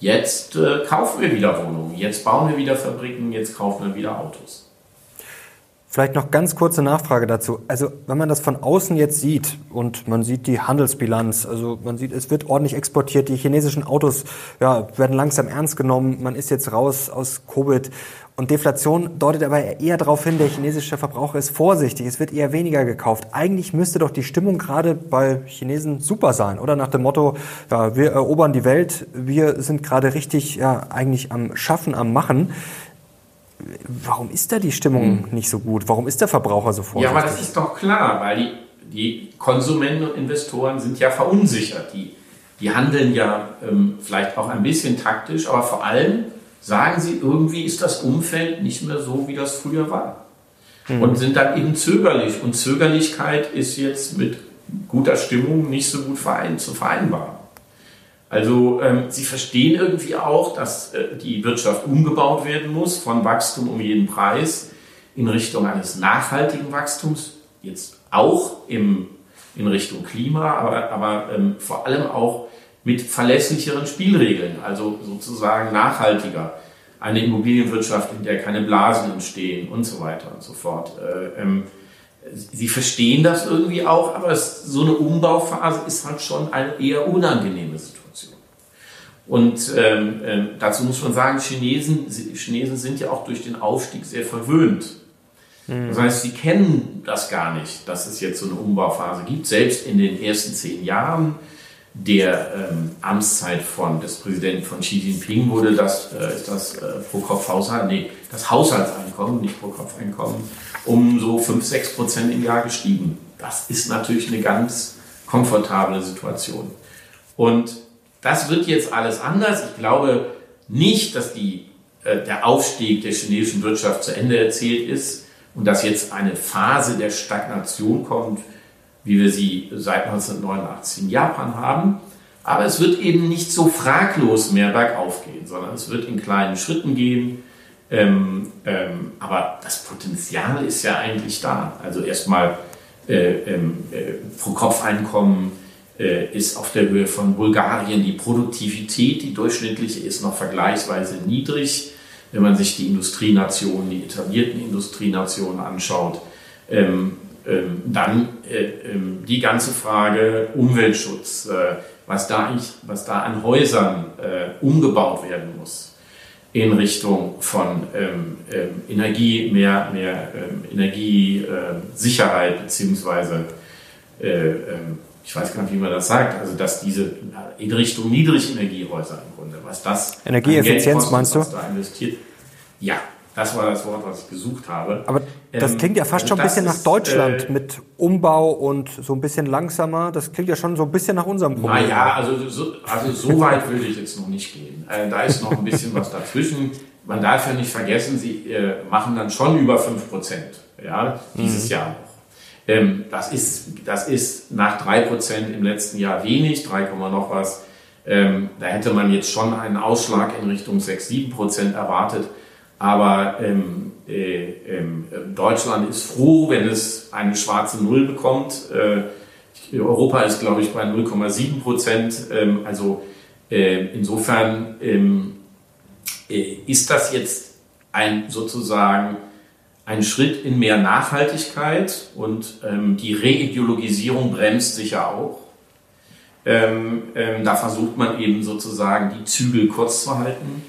jetzt äh, kaufen wir wieder Wohnungen, jetzt bauen wir wieder Fabriken, jetzt kaufen wir wieder Autos. Vielleicht noch ganz kurze Nachfrage dazu. Also wenn man das von außen jetzt sieht und man sieht die Handelsbilanz, also man sieht, es wird ordentlich exportiert, die chinesischen Autos ja, werden langsam ernst genommen, man ist jetzt raus aus Covid und Deflation deutet aber eher darauf hin, der chinesische Verbraucher ist vorsichtig, es wird eher weniger gekauft. Eigentlich müsste doch die Stimmung gerade bei Chinesen super sein, oder? Nach dem Motto, ja, wir erobern die Welt, wir sind gerade richtig ja, eigentlich am Schaffen, am Machen warum ist da die Stimmung hm. nicht so gut? Warum ist der Verbraucher so vorsichtig? Ja, aber das ist doch klar, weil die, die Konsumenten und Investoren sind ja verunsichert. Die, die handeln ja ähm, vielleicht auch ein bisschen taktisch, aber vor allem sagen sie, irgendwie ist das Umfeld nicht mehr so, wie das früher war. Mhm. Und sind dann eben zögerlich. Und Zögerlichkeit ist jetzt mit guter Stimmung nicht so gut verein, zu vereinbaren. Also ähm, sie verstehen irgendwie auch, dass äh, die Wirtschaft umgebaut werden muss von Wachstum um jeden Preis in Richtung eines nachhaltigen Wachstums, jetzt auch im, in Richtung Klima, aber, aber ähm, vor allem auch mit verlässlicheren Spielregeln, also sozusagen nachhaltiger. Eine Immobilienwirtschaft, in der keine Blasen entstehen und so weiter und so fort. Äh, ähm, Sie verstehen das irgendwie auch, aber es, so eine Umbauphase ist halt schon eine eher unangenehme Situation. Und ähm, äh, dazu muss man sagen, Chinesen, Chinesen sind ja auch durch den Aufstieg sehr verwöhnt. Mhm. Das heißt, sie kennen das gar nicht, dass es jetzt so eine Umbauphase gibt. Selbst in den ersten zehn Jahren der ähm, Amtszeit von, des Präsidenten von Xi Jinping wurde das, äh, ist das äh, pro Kopf Haushalt, nee, das Haushaltseinkommen, nicht pro Kopf Einkommen, um so 5, 6 Prozent im Jahr gestiegen. Das ist natürlich eine ganz komfortable Situation. Und das wird jetzt alles anders. Ich glaube nicht, dass die, äh, der Aufstieg der chinesischen Wirtschaft zu Ende erzählt ist und dass jetzt eine Phase der Stagnation kommt, wie wir sie seit 1989 in Japan haben. Aber es wird eben nicht so fraglos mehr bergauf gehen, sondern es wird in kleinen Schritten gehen. Ähm, ähm, aber das Potenzial ist ja eigentlich da. Also erstmal äh, ähm, äh, Pro-Kopf-Einkommen ist auf der Höhe von Bulgarien. Die Produktivität, die durchschnittliche, ist noch vergleichsweise niedrig. Wenn man sich die Industrienationen, die etablierten Industrienationen anschaut, ähm, ähm, dann äh, ähm, die ganze Frage Umweltschutz, äh, was, da was da an Häusern äh, umgebaut werden muss in Richtung von ähm, ähm, Energie, mehr, mehr ähm, Energiesicherheit beziehungsweise äh, ich weiß gar nicht, wie man das sagt, also dass diese in Richtung Niedrigenergiehäuser im Grunde, was das Energieeffizienz kostet, meinst du? Da investiert, ja, Das war das Wort, was ich gesucht habe. Aber das ähm, klingt ja fast also schon ein bisschen nach Deutschland äh, mit Umbau und so ein bisschen langsamer. Das klingt ja schon so ein bisschen nach unserem Problem. Naja, also so, also so weit würde ich jetzt noch nicht gehen. Äh, da ist noch ein bisschen was dazwischen. Man darf ja nicht vergessen, sie äh, machen dann schon über 5 Prozent ja, dieses mhm. Jahr noch. Ähm, das, ist, das ist nach 3 Prozent im letzten Jahr wenig, 3, noch was. Ähm, da hätte man jetzt schon einen Ausschlag in Richtung 6, 7 Prozent erwartet. Aber ähm, äh, äh, Deutschland ist froh, wenn es eine schwarze Null bekommt. Äh, Europa ist, glaube ich, bei 0,7 Prozent. Ähm, also äh, insofern ähm, äh, ist das jetzt ein sozusagen ein Schritt in mehr Nachhaltigkeit und ähm, die Reideologisierung bremst sicher auch. Ähm, ähm, da versucht man eben sozusagen die Zügel kurz zu halten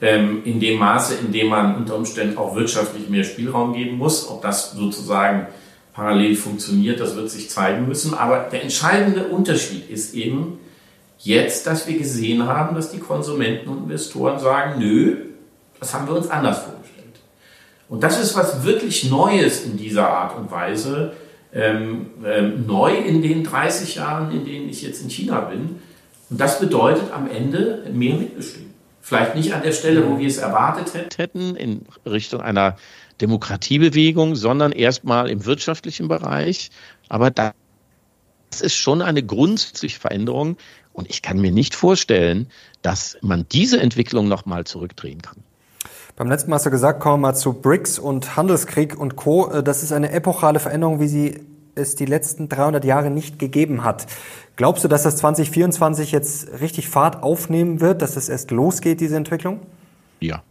ähm, in dem Maße, in dem man unter Umständen auch wirtschaftlich mehr Spielraum geben muss. Ob das sozusagen parallel funktioniert, das wird sich zeigen müssen. Aber der entscheidende Unterschied ist eben jetzt, dass wir gesehen haben, dass die Konsumenten und Investoren sagen, nö, das haben wir uns anders vorgestellt. Und das ist was wirklich Neues in dieser Art und Weise. Ähm, ähm, neu in den 30 Jahren, in denen ich jetzt in China bin. Und das bedeutet am Ende mehr Mitbestimmung. Vielleicht nicht an der Stelle, wo wir es erwartet hätten, in Richtung einer Demokratiebewegung, sondern erstmal im wirtschaftlichen Bereich. Aber das ist schon eine grundsätzliche Veränderung. Und ich kann mir nicht vorstellen, dass man diese Entwicklung nochmal zurückdrehen kann. Beim letzten Mal hast du gesagt, kommen wir mal zu BRICS und Handelskrieg und Co. Äh, das ist eine epochale Veränderung, wie sie es die letzten 300 Jahre nicht gegeben hat. Glaubst du, dass das 2024 jetzt richtig Fahrt aufnehmen wird, dass es erst losgeht, diese Entwicklung? Ja.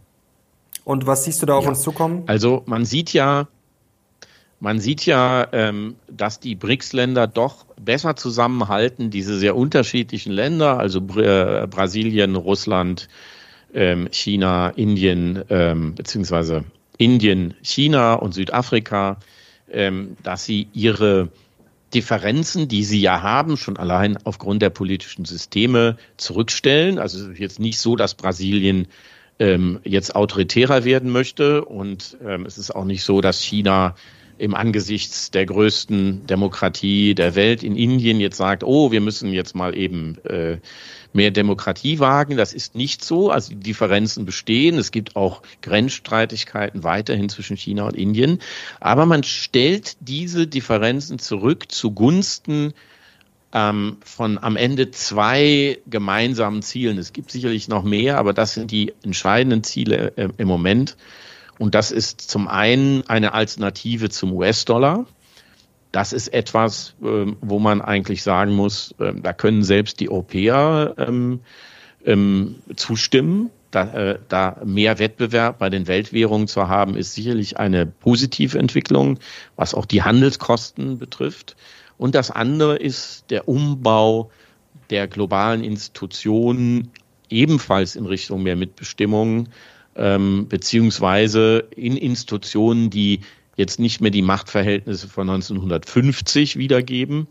Und was siehst du da auf ja. uns zukommen? Also man sieht ja, man sieht ja, ähm, dass die BRICS-Länder doch besser zusammenhalten, diese sehr unterschiedlichen Länder, also Br Brasilien, Russland, ähm, China, Indien, ähm, beziehungsweise Indien, China und Südafrika, ähm, dass sie ihre Differenzen, die sie ja haben, schon allein aufgrund der politischen Systeme zurückstellen. Also es ist jetzt nicht so, dass Brasilien ähm, jetzt autoritärer werden möchte und ähm, es ist auch nicht so, dass China im Angesichts der größten Demokratie der Welt in Indien jetzt sagt, oh, wir müssen jetzt mal eben äh, mehr Demokratie wagen. Das ist nicht so. Also die Differenzen bestehen. Es gibt auch Grenzstreitigkeiten weiterhin zwischen China und Indien. Aber man stellt diese Differenzen zurück zugunsten ähm, von am Ende zwei gemeinsamen Zielen. Es gibt sicherlich noch mehr, aber das sind die entscheidenden Ziele äh, im Moment. Und das ist zum einen eine Alternative zum US-Dollar das ist etwas, ähm, wo man eigentlich sagen muss, ähm, da können selbst die Europäer ähm, zustimmen. Da, äh, da mehr Wettbewerb bei den Weltwährungen zu haben, ist sicherlich eine positive Entwicklung, was auch die Handelskosten betrifft. Und das andere ist der Umbau der globalen Institutionen ebenfalls in Richtung mehr Mitbestimmung, ähm, beziehungsweise in Institutionen, die jetzt nicht mehr die Machtverhältnisse von 1950 wiedergeben,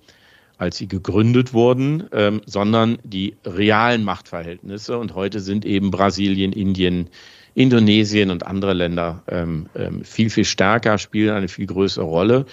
als sie gegründet wurden, ähm, sondern die realen Machtverhältnisse. Und heute sind eben Brasilien, Indien, Indonesien und andere Länder ähm, ähm, viel, viel stärker, spielen eine viel größere Rolle.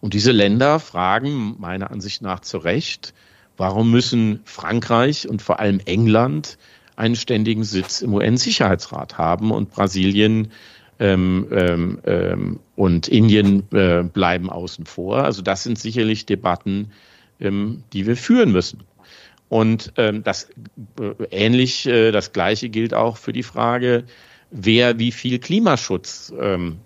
Und diese Länder fragen meiner Ansicht nach zu Recht, warum müssen Frankreich und vor allem England einen ständigen Sitz im UN-Sicherheitsrat haben und Brasilien ähm, ähm, ähm, und Indien äh, bleiben außen vor. Also das sind sicherlich Debatten, ähm, die wir führen müssen. Und ähm, das äh, ähnlich, äh, das Gleiche gilt auch für die Frage, wer wie viel Klimaschutz ähm,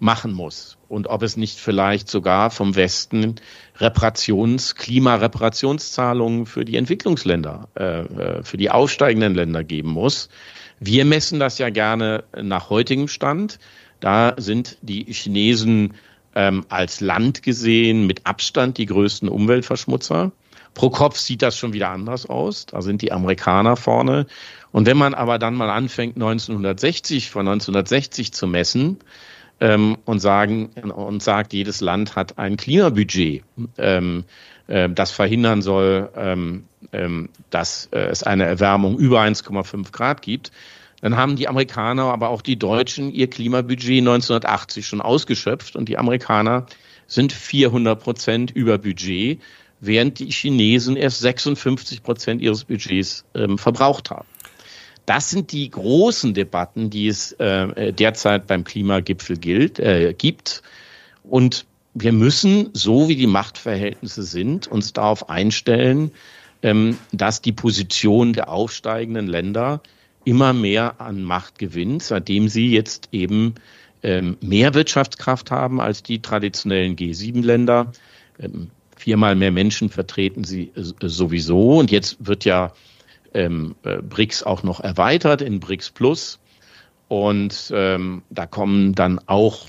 machen muss und ob es nicht vielleicht sogar vom Westen Reparations, Klimareparationszahlungen für die Entwicklungsländer, äh, äh für die aufsteigenden Länder geben muss. Wir messen das ja gerne nach heutigem Stand. Da sind die Chinesen ähm, als Land gesehen mit Abstand die größten Umweltverschmutzer. Pro Kopf sieht das schon wieder anders aus. Da sind die Amerikaner vorne. Und wenn man aber dann mal anfängt, 1960 von 1960 zu messen ähm, und sagen und sagt, jedes Land hat ein Klimabudget, ähm, äh, das verhindern soll, ähm, ähm, dass äh, es eine Erwärmung über 1,5 Grad gibt, dann haben die Amerikaner, aber auch die Deutschen ihr Klimabudget 1980 schon ausgeschöpft und die Amerikaner sind 400 Prozent über Budget, während die Chinesen erst 56 Prozent ihres Budgets ähm, verbraucht haben. Das sind die großen Debatten, die es äh, derzeit beim Klimagipfel gilt, äh, gibt. Und wir müssen, so wie die Machtverhältnisse sind, uns darauf einstellen, ähm, dass die Position der aufsteigenden Länder immer mehr an Macht gewinnt, seitdem sie jetzt eben ähm, mehr Wirtschaftskraft haben als die traditionellen G7-Länder. Ähm, viermal mehr Menschen vertreten sie äh, sowieso. Und jetzt wird ja äh, BRICS auch noch erweitert in BRICS Plus. Und da kommen dann auch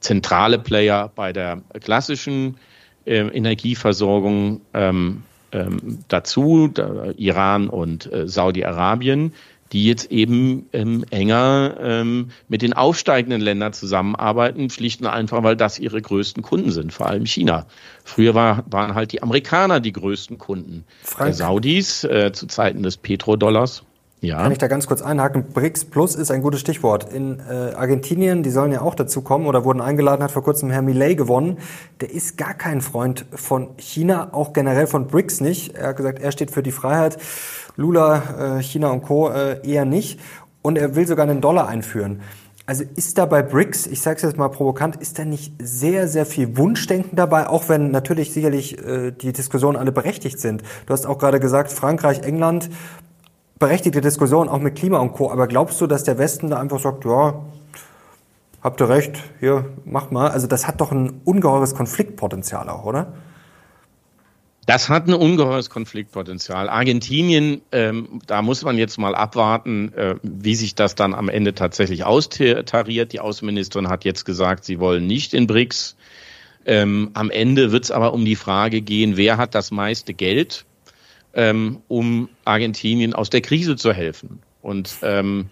zentrale Player bei der klassischen äh, Energieversorgung ähm, ähm, dazu, da, Iran und äh, Saudi-Arabien, die jetzt eben ähm, enger ähm, mit den aufsteigenden Ländern zusammenarbeiten, schlicht und einfach, weil das ihre größten Kunden sind, vor allem China. Früher war, waren halt die Amerikaner die größten Kunden Frank. der Saudis äh, zu Zeiten des Petrodollars. Ja. Kann ich da ganz kurz einhaken? BRICS Plus ist ein gutes Stichwort. In äh, Argentinien, die sollen ja auch dazu kommen oder wurden eingeladen, hat vor kurzem Herr Millet gewonnen. Der ist gar kein Freund von China, auch generell von BRICS nicht. Er hat gesagt, er steht für die Freiheit. Lula, äh, China und Co. Äh, eher nicht. Und er will sogar einen Dollar einführen. Also ist da bei BRICS, ich sage es jetzt mal provokant, ist da nicht sehr, sehr viel Wunschdenken dabei, auch wenn natürlich sicherlich äh, die Diskussionen alle berechtigt sind. Du hast auch gerade gesagt, Frankreich, England, berechtigte Diskussion, auch mit Klima und Co. Aber glaubst du, dass der Westen da einfach sagt, ja, habt ihr recht, hier, mach mal. Also das hat doch ein ungeheures Konfliktpotenzial auch, oder? Das hat ein ungeheures Konfliktpotenzial. Argentinien, ähm, da muss man jetzt mal abwarten, äh, wie sich das dann am Ende tatsächlich austariert. Die Außenministerin hat jetzt gesagt, sie wollen nicht in BRICS. Ähm, am Ende wird es aber um die Frage gehen, wer hat das meiste Geld ähm, um Argentinien aus der Krise zu helfen. Und ähm,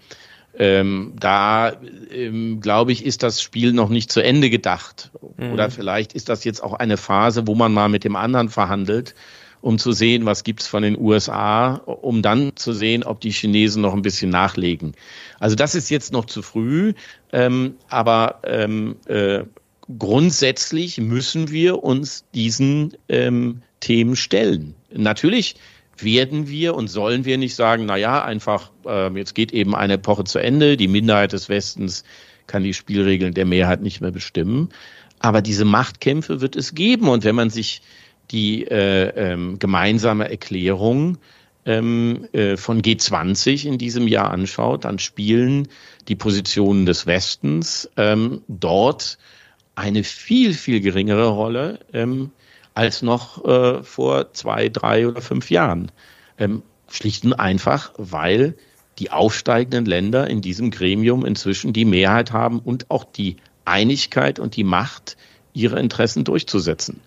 ähm, da ähm, glaube ich, ist das Spiel noch nicht zu Ende gedacht. Mhm. Oder vielleicht ist das jetzt auch eine Phase, wo man mal mit dem anderen verhandelt, um zu sehen, was gibt's von den USA, um dann zu sehen, ob die Chinesen noch ein bisschen nachlegen. Also das ist jetzt noch zu früh, ähm, aber ähm, äh, grundsätzlich müssen wir uns diesen ähm, Themen stellen. Natürlich werden wir und sollen wir nicht sagen, na ja, einfach, äh, jetzt geht eben eine Epoche zu Ende, die Minderheit des Westens kann die Spielregeln der Mehrheit nicht mehr bestimmen. Aber diese Machtkämpfe wird es geben. Und wenn man sich die äh, ähm, gemeinsame Erklärung ähm, äh, von G20 in diesem Jahr anschaut, dann spielen die Positionen des Westens ähm, dort eine viel, viel geringere Rolle ähm, als noch äh, vor zwei, drei oder fünf Jahren. Ähm, schlicht und einfach, weil die aufsteigenden Länder in diesem Gremium inzwischen die Mehrheit haben und auch die Einigkeit und die Macht, ihre Interessen durchzusetzen.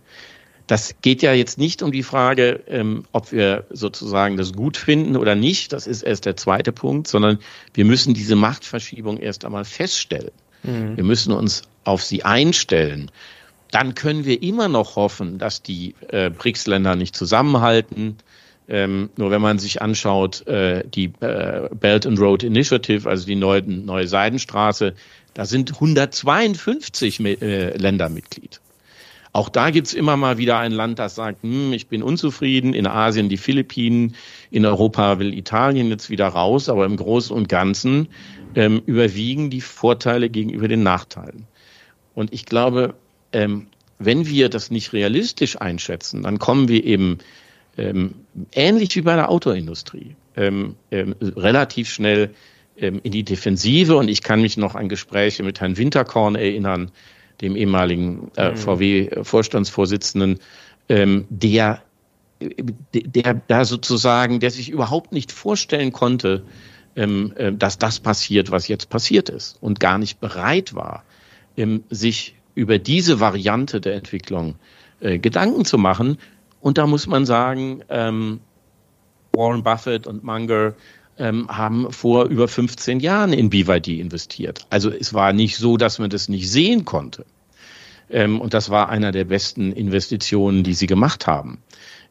Das geht ja jetzt nicht um die Frage, ähm, ob wir sozusagen das gut finden oder nicht. Das ist erst der zweite Punkt, sondern wir müssen diese Machtverschiebung erst einmal feststellen. Mhm. Wir müssen uns auf sie einstellen dann können wir immer noch hoffen, dass die äh, BRICS-Länder nicht zusammenhalten. Ähm, nur wenn man sich anschaut, äh, die äh, Belt and Road Initiative, also die neue, neue Seidenstraße, da sind 152 äh, Länder Mitglied. Auch da gibt's immer mal wieder ein Land, das sagt, hm, ich bin unzufrieden. In Asien die Philippinen, in Europa will Italien jetzt wieder raus, aber im Großen und Ganzen ähm, überwiegen die Vorteile gegenüber den Nachteilen. Und ich glaube, ähm, wenn wir das nicht realistisch einschätzen, dann kommen wir eben ähm, ähnlich wie bei der Autoindustrie ähm, ähm, relativ schnell ähm, in die Defensive. Und ich kann mich noch an Gespräche mit Herrn Winterkorn erinnern, dem ehemaligen äh, mhm. VW-Vorstandsvorsitzenden, ähm, der, der da sozusagen, der sich überhaupt nicht vorstellen konnte, äh, dass das passiert, was jetzt passiert ist und gar nicht bereit war, sich über diese Variante der Entwicklung äh, Gedanken zu machen. Und da muss man sagen, ähm, Warren Buffett und Munger ähm, haben vor über 15 Jahren in BYD investiert. Also es war nicht so, dass man das nicht sehen konnte. Ähm, und das war einer der besten Investitionen, die sie gemacht haben.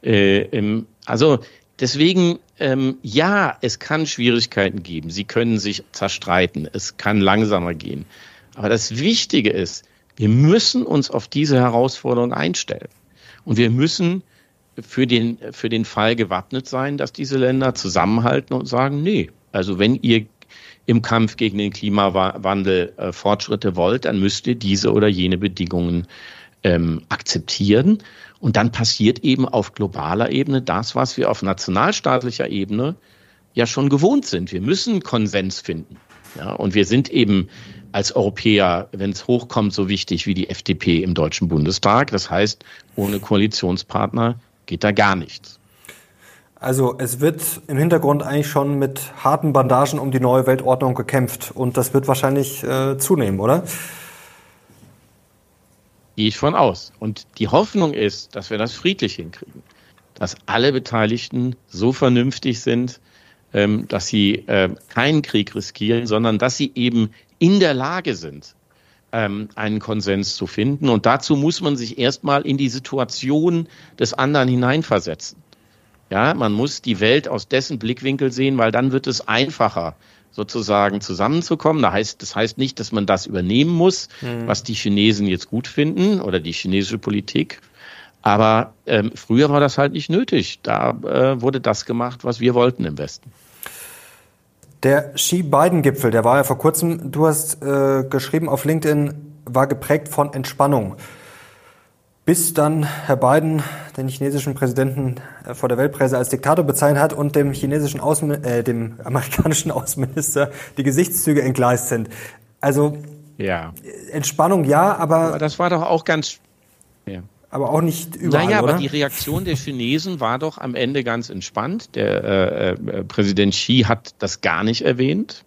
Äh, ähm, also deswegen, ähm, ja, es kann Schwierigkeiten geben. Sie können sich zerstreiten. Es kann langsamer gehen. Aber das Wichtige ist, wir müssen uns auf diese Herausforderung einstellen. Und wir müssen für den, für den Fall gewappnet sein, dass diese Länder zusammenhalten und sagen, nee, also wenn ihr im Kampf gegen den Klimawandel äh, Fortschritte wollt, dann müsst ihr diese oder jene Bedingungen ähm, akzeptieren. Und dann passiert eben auf globaler Ebene das, was wir auf nationalstaatlicher Ebene ja schon gewohnt sind. Wir müssen Konsens finden. Ja, und wir sind eben als Europäer, wenn es hochkommt, so wichtig wie die FDP im Deutschen Bundestag. Das heißt, ohne Koalitionspartner geht da gar nichts. Also es wird im Hintergrund eigentlich schon mit harten Bandagen um die neue Weltordnung gekämpft und das wird wahrscheinlich äh, zunehmen, oder? Gehe ich von aus. Und die Hoffnung ist, dass wir das friedlich hinkriegen, dass alle Beteiligten so vernünftig sind, ähm, dass sie äh, keinen Krieg riskieren, sondern dass sie eben in der Lage sind, ähm, einen Konsens zu finden. Und dazu muss man sich erstmal in die Situation des anderen hineinversetzen. Ja, man muss die Welt aus dessen Blickwinkel sehen, weil dann wird es einfacher, sozusagen zusammenzukommen. Das heißt, das heißt nicht, dass man das übernehmen muss, mhm. was die Chinesen jetzt gut finden oder die chinesische Politik. Aber ähm, früher war das halt nicht nötig. Da äh, wurde das gemacht, was wir wollten im Westen. Der Xi-Biden-Gipfel, der war ja vor kurzem, du hast äh, geschrieben auf LinkedIn, war geprägt von Entspannung. Bis dann Herr Biden den chinesischen Präsidenten äh, vor der Weltpresse als Diktator bezeichnet hat und dem chinesischen Außen, äh, dem amerikanischen Außenminister die Gesichtszüge entgleist sind. Also ja. Entspannung ja, aber, aber das war doch auch ganz ja aber auch nicht überall, Naja, oder? aber die Reaktion der Chinesen war doch am Ende ganz entspannt. Der äh, äh, Präsident Xi hat das gar nicht erwähnt.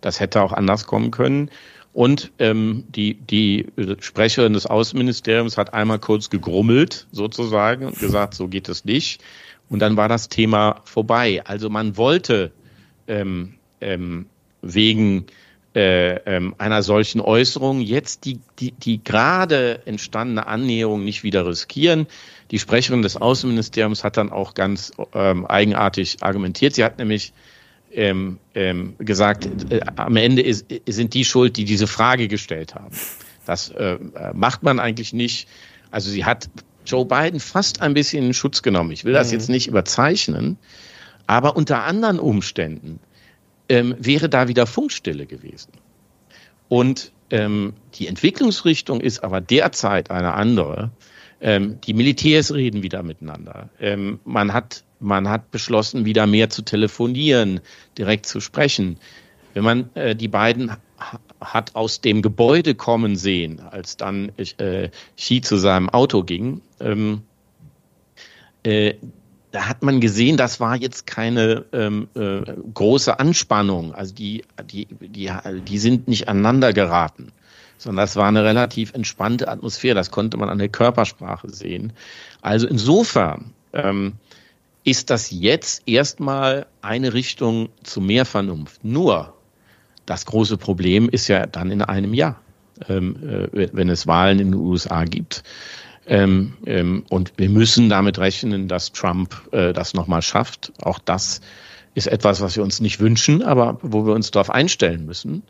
Das hätte auch anders kommen können. Und ähm, die, die Sprecherin des Außenministeriums hat einmal kurz gegrummelt, sozusagen, und gesagt, so geht es nicht. Und dann war das Thema vorbei. Also man wollte ähm, ähm, wegen äh, ähm, einer solchen Äußerung jetzt die, die, die gerade entstandene Annäherung nicht wieder riskieren. Die Sprecherin des Außenministeriums hat dann auch ganz ähm, eigenartig argumentiert. Sie hat nämlich ähm, ähm, gesagt, äh, am Ende ist, sind die schuld, die diese Frage gestellt haben. Das äh, macht man eigentlich nicht. Also sie hat Joe Biden fast ein bisschen in Schutz genommen. Ich will das mhm. jetzt nicht überzeichnen, aber unter anderen Umständen ähm, wäre da wieder Funkstille gewesen. Und ähm, die Entwicklungsrichtung ist aber derzeit eine andere. Ähm, die Militärs reden wieder miteinander. Ähm, man, hat, man hat beschlossen, wieder mehr zu telefonieren, direkt zu sprechen. Wenn man äh, die beiden hat aus dem Gebäude kommen sehen, als dann äh, Xi zu seinem Auto ging, ähm, äh, da hat man gesehen, das war jetzt keine ähm, äh, große Anspannung. Also die, die, die, die sind nicht aneinander geraten, sondern das war eine relativ entspannte Atmosphäre. Das konnte man an der Körpersprache sehen. Also insofern ähm, ist das jetzt erstmal eine Richtung zu mehr Vernunft. Nur das große Problem ist ja dann in einem Jahr, ähm, äh, wenn es Wahlen in den USA gibt. Ähm, ähm, und wir müssen damit rechnen, dass Trump äh, das nochmal schafft. Auch das ist etwas, was wir uns nicht wünschen, aber wo wir uns darauf einstellen müssen.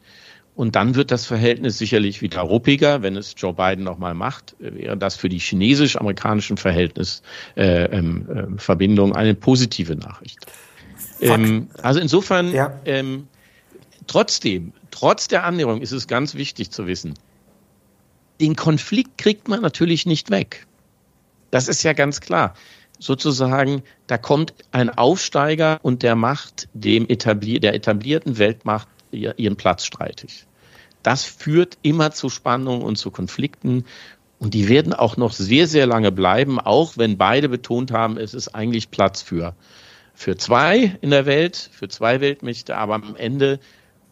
Und dann wird das Verhältnis sicherlich wieder ruppiger, wenn es Joe Biden nochmal macht, wäre das für die chinesisch-amerikanischen Verhältnis äh, äh, Verbindung eine positive Nachricht. Ähm, also insofern, ja. ähm, trotzdem, trotz der Annäherung ist es ganz wichtig zu wissen, den Konflikt kriegt man natürlich nicht weg. Das ist ja ganz klar. Sozusagen, da kommt ein Aufsteiger und der macht dem etablier der etablierten Weltmacht ihren Platz streitig. Das führt immer zu Spannungen und zu Konflikten. Und die werden auch noch sehr, sehr lange bleiben, auch wenn beide betont haben, es ist eigentlich Platz für, für zwei in der Welt, für zwei Weltmächte. Aber am Ende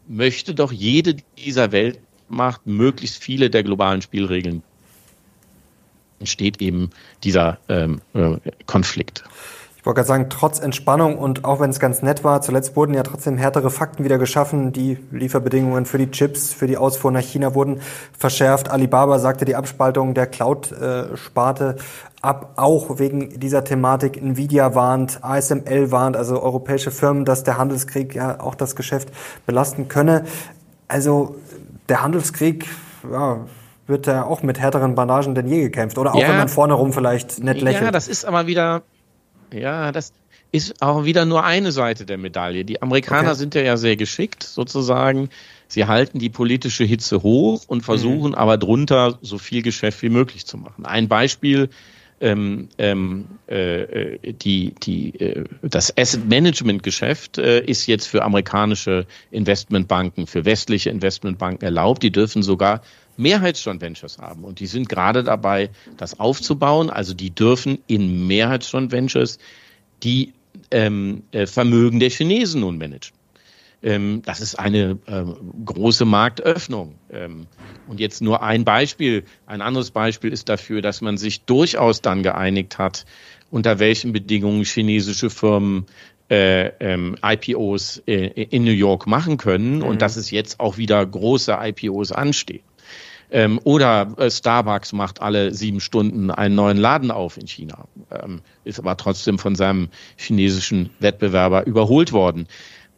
möchte doch jede dieser Welt, macht, möglichst viele der globalen Spielregeln entsteht eben dieser ähm, äh, Konflikt. wollte gerade sagen, trotz Entspannung und auch wenn es ganz nett war, zuletzt wurden ja trotzdem härtere Fakten wieder geschaffen. Die Lieferbedingungen für die Chips, für die Ausfuhr nach China wurden verschärft. Alibaba sagte die Abspaltung der Cloud-Sparte ab, auch wegen dieser Thematik. Nvidia warnt, ASML warnt, also europäische Firmen, dass der Handelskrieg ja auch das Geschäft belasten könne. Also der Handelskrieg, ja, wird ja auch mit härteren Bandagen denn je gekämpft. Oder auch ja, wenn man vorne rum vielleicht nett lächelt. Ja, das ist aber wieder, ja, das ist auch wieder nur eine Seite der Medaille. Die Amerikaner okay. sind ja, ja sehr geschickt, sozusagen. Sie halten die politische Hitze hoch und versuchen mhm. aber drunter so viel Geschäft wie möglich zu machen. Ein Beispiel, ähm, ähm, äh, die, die, äh, das Asset Management Geschäft äh, ist jetzt für amerikanische Investmentbanken, für westliche Investmentbanken erlaubt. Die dürfen sogar Mehrheitsjoint Ventures haben. Und die sind gerade dabei, das aufzubauen. Also die dürfen in Mehrheitsjoint Ventures die ähm, äh, Vermögen der Chinesen nun managen. Ähm, das ist eine äh, große Marktöffnung. Ähm, und jetzt nur ein Beispiel. Ein anderes Beispiel ist dafür, dass man sich durchaus dann geeinigt hat, unter welchen Bedingungen chinesische Firmen äh, ähm, IPOs äh, in New York machen können mhm. und dass es jetzt auch wieder große IPOs anstehen. Ähm, oder äh, Starbucks macht alle sieben Stunden einen neuen Laden auf in China, ähm, ist aber trotzdem von seinem chinesischen Wettbewerber überholt worden.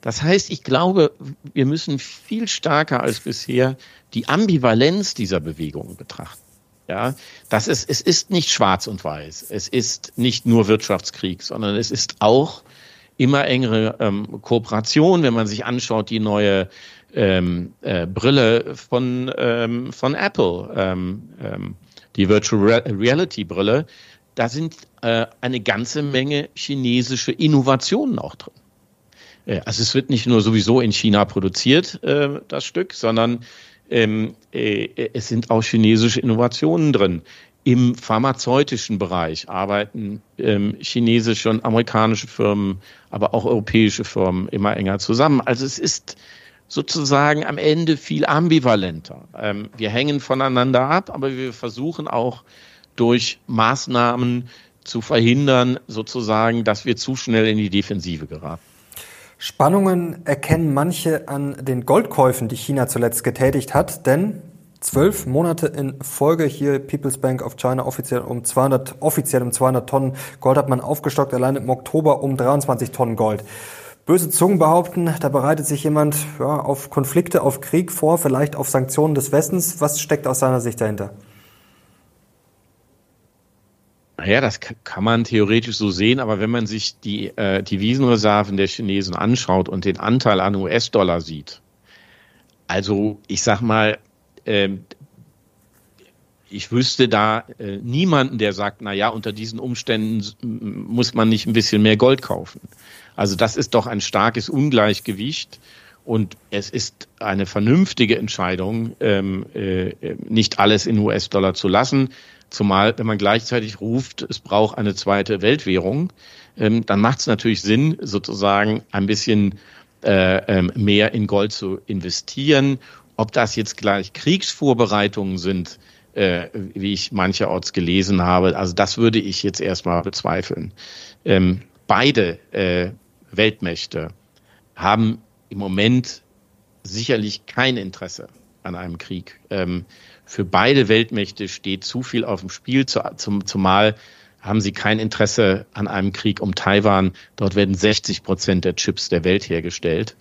Das heißt, ich glaube, wir müssen viel stärker als bisher die Ambivalenz dieser Bewegungen betrachten. Ja, das ist, es ist nicht schwarz und weiß. Es ist nicht nur Wirtschaftskrieg, sondern es ist auch immer engere ähm, Kooperation, wenn man sich anschaut, die neue ähm, äh, Brille von, ähm, von Apple, ähm, ähm, die Virtual Reality Brille, da sind äh, eine ganze Menge chinesische Innovationen auch drin. Äh, also es wird nicht nur sowieso in China produziert, äh, das Stück, sondern ähm, äh, es sind auch chinesische Innovationen drin. Im pharmazeutischen Bereich arbeiten ähm, chinesische und amerikanische Firmen, aber auch europäische Firmen immer enger zusammen. Also es ist sozusagen am Ende viel ambivalenter. Ähm, wir hängen voneinander ab, aber wir versuchen auch durch Maßnahmen zu verhindern, sozusagen, dass wir zu schnell in die Defensive geraten. Spannungen erkennen manche an den Goldkäufen, die China zuletzt getätigt hat, denn zwölf Monate in Folge hier People's Bank of China offiziell um 200, offiziell um 200 Tonnen Gold hat man aufgestockt, allein im Oktober um 23 Tonnen Gold. Böse Zungen behaupten, da bereitet sich jemand ja, auf Konflikte, auf Krieg vor, vielleicht auf Sanktionen des Westens. Was steckt aus seiner Sicht dahinter? Naja, das kann man theoretisch so sehen, aber wenn man sich die äh, Devisenreserven der Chinesen anschaut und den Anteil an US-Dollar sieht, also ich sag mal, äh, ich wüsste da äh, niemanden, der sagt, na ja, unter diesen Umständen muss man nicht ein bisschen mehr Gold kaufen. Also das ist doch ein starkes Ungleichgewicht. Und es ist eine vernünftige Entscheidung, ähm, äh, nicht alles in US-Dollar zu lassen. Zumal, wenn man gleichzeitig ruft, es braucht eine zweite Weltwährung, ähm, dann macht es natürlich Sinn, sozusagen ein bisschen äh, ähm, mehr in Gold zu investieren. Ob das jetzt gleich Kriegsvorbereitungen sind, äh, wie ich mancherorts gelesen habe, also das würde ich jetzt erstmal bezweifeln. Ähm, beide äh, Weltmächte haben im Moment sicherlich kein Interesse an einem Krieg. Ähm, für beide Weltmächte steht zu viel auf dem Spiel, zu, zum, zumal haben sie kein Interesse an einem Krieg um Taiwan. Dort werden 60 Prozent der Chips der Welt hergestellt.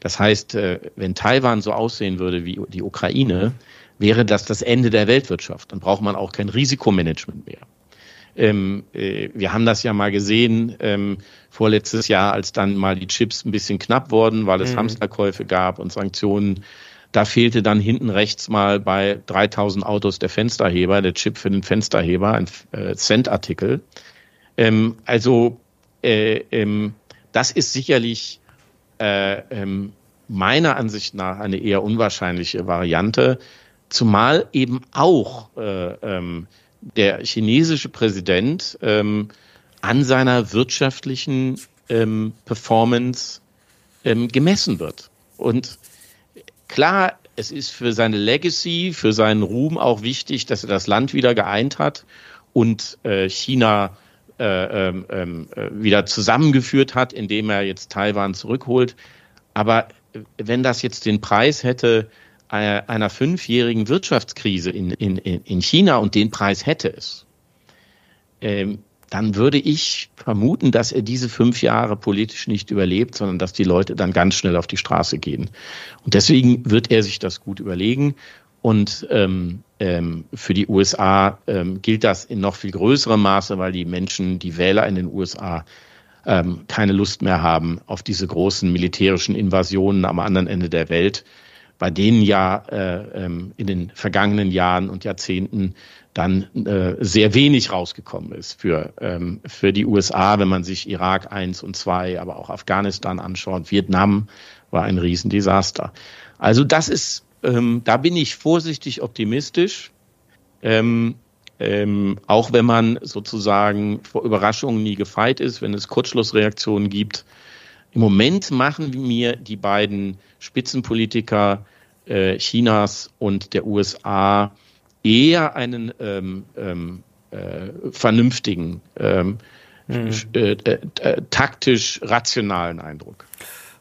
Das heißt, äh, wenn Taiwan so aussehen würde wie die Ukraine, wäre das das Ende der Weltwirtschaft. Dann braucht man auch kein Risikomanagement mehr. Ähm, äh, wir haben das ja mal gesehen ähm, vorletztes Jahr, als dann mal die Chips ein bisschen knapp wurden, weil es mhm. Hamsterkäufe gab und Sanktionen. Da fehlte dann hinten rechts mal bei 3000 Autos der Fensterheber, der Chip für den Fensterheber, ein äh, Cent-Artikel. Ähm, also äh, ähm, das ist sicherlich äh, ähm, meiner Ansicht nach eine eher unwahrscheinliche Variante, zumal eben auch äh, ähm, der chinesische Präsident ähm, an seiner wirtschaftlichen ähm, Performance ähm, gemessen wird. Und klar, es ist für seine Legacy, für seinen Ruhm auch wichtig, dass er das Land wieder geeint hat und äh, China äh, ähm, ähm, äh, wieder zusammengeführt hat, indem er jetzt Taiwan zurückholt. Aber äh, wenn das jetzt den Preis hätte einer, einer fünfjährigen Wirtschaftskrise in, in, in China und den Preis hätte es, ähm, dann würde ich vermuten, dass er diese fünf Jahre politisch nicht überlebt, sondern dass die Leute dann ganz schnell auf die Straße gehen. Und deswegen wird er sich das gut überlegen. Und ähm, ähm, für die USA ähm, gilt das in noch viel größerem Maße, weil die Menschen, die Wähler in den USA ähm, keine Lust mehr haben auf diese großen militärischen Invasionen am anderen Ende der Welt, bei denen ja äh, ähm, in den vergangenen Jahren und Jahrzehnten dann äh, sehr wenig rausgekommen ist für, ähm, für die USA, wenn man sich Irak 1 und 2, aber auch Afghanistan anschaut. Vietnam war ein Riesendesaster. Also das ist, ähm, da bin ich vorsichtig optimistisch. Ähm, ähm, auch wenn man sozusagen vor Überraschungen nie gefeit ist, wenn es Kurzschlussreaktionen gibt. Im Moment machen mir die beiden Spitzenpolitiker äh, Chinas und der USA eher einen ähm, ähm, äh, vernünftigen, ähm, mhm. äh, äh, taktisch rationalen Eindruck.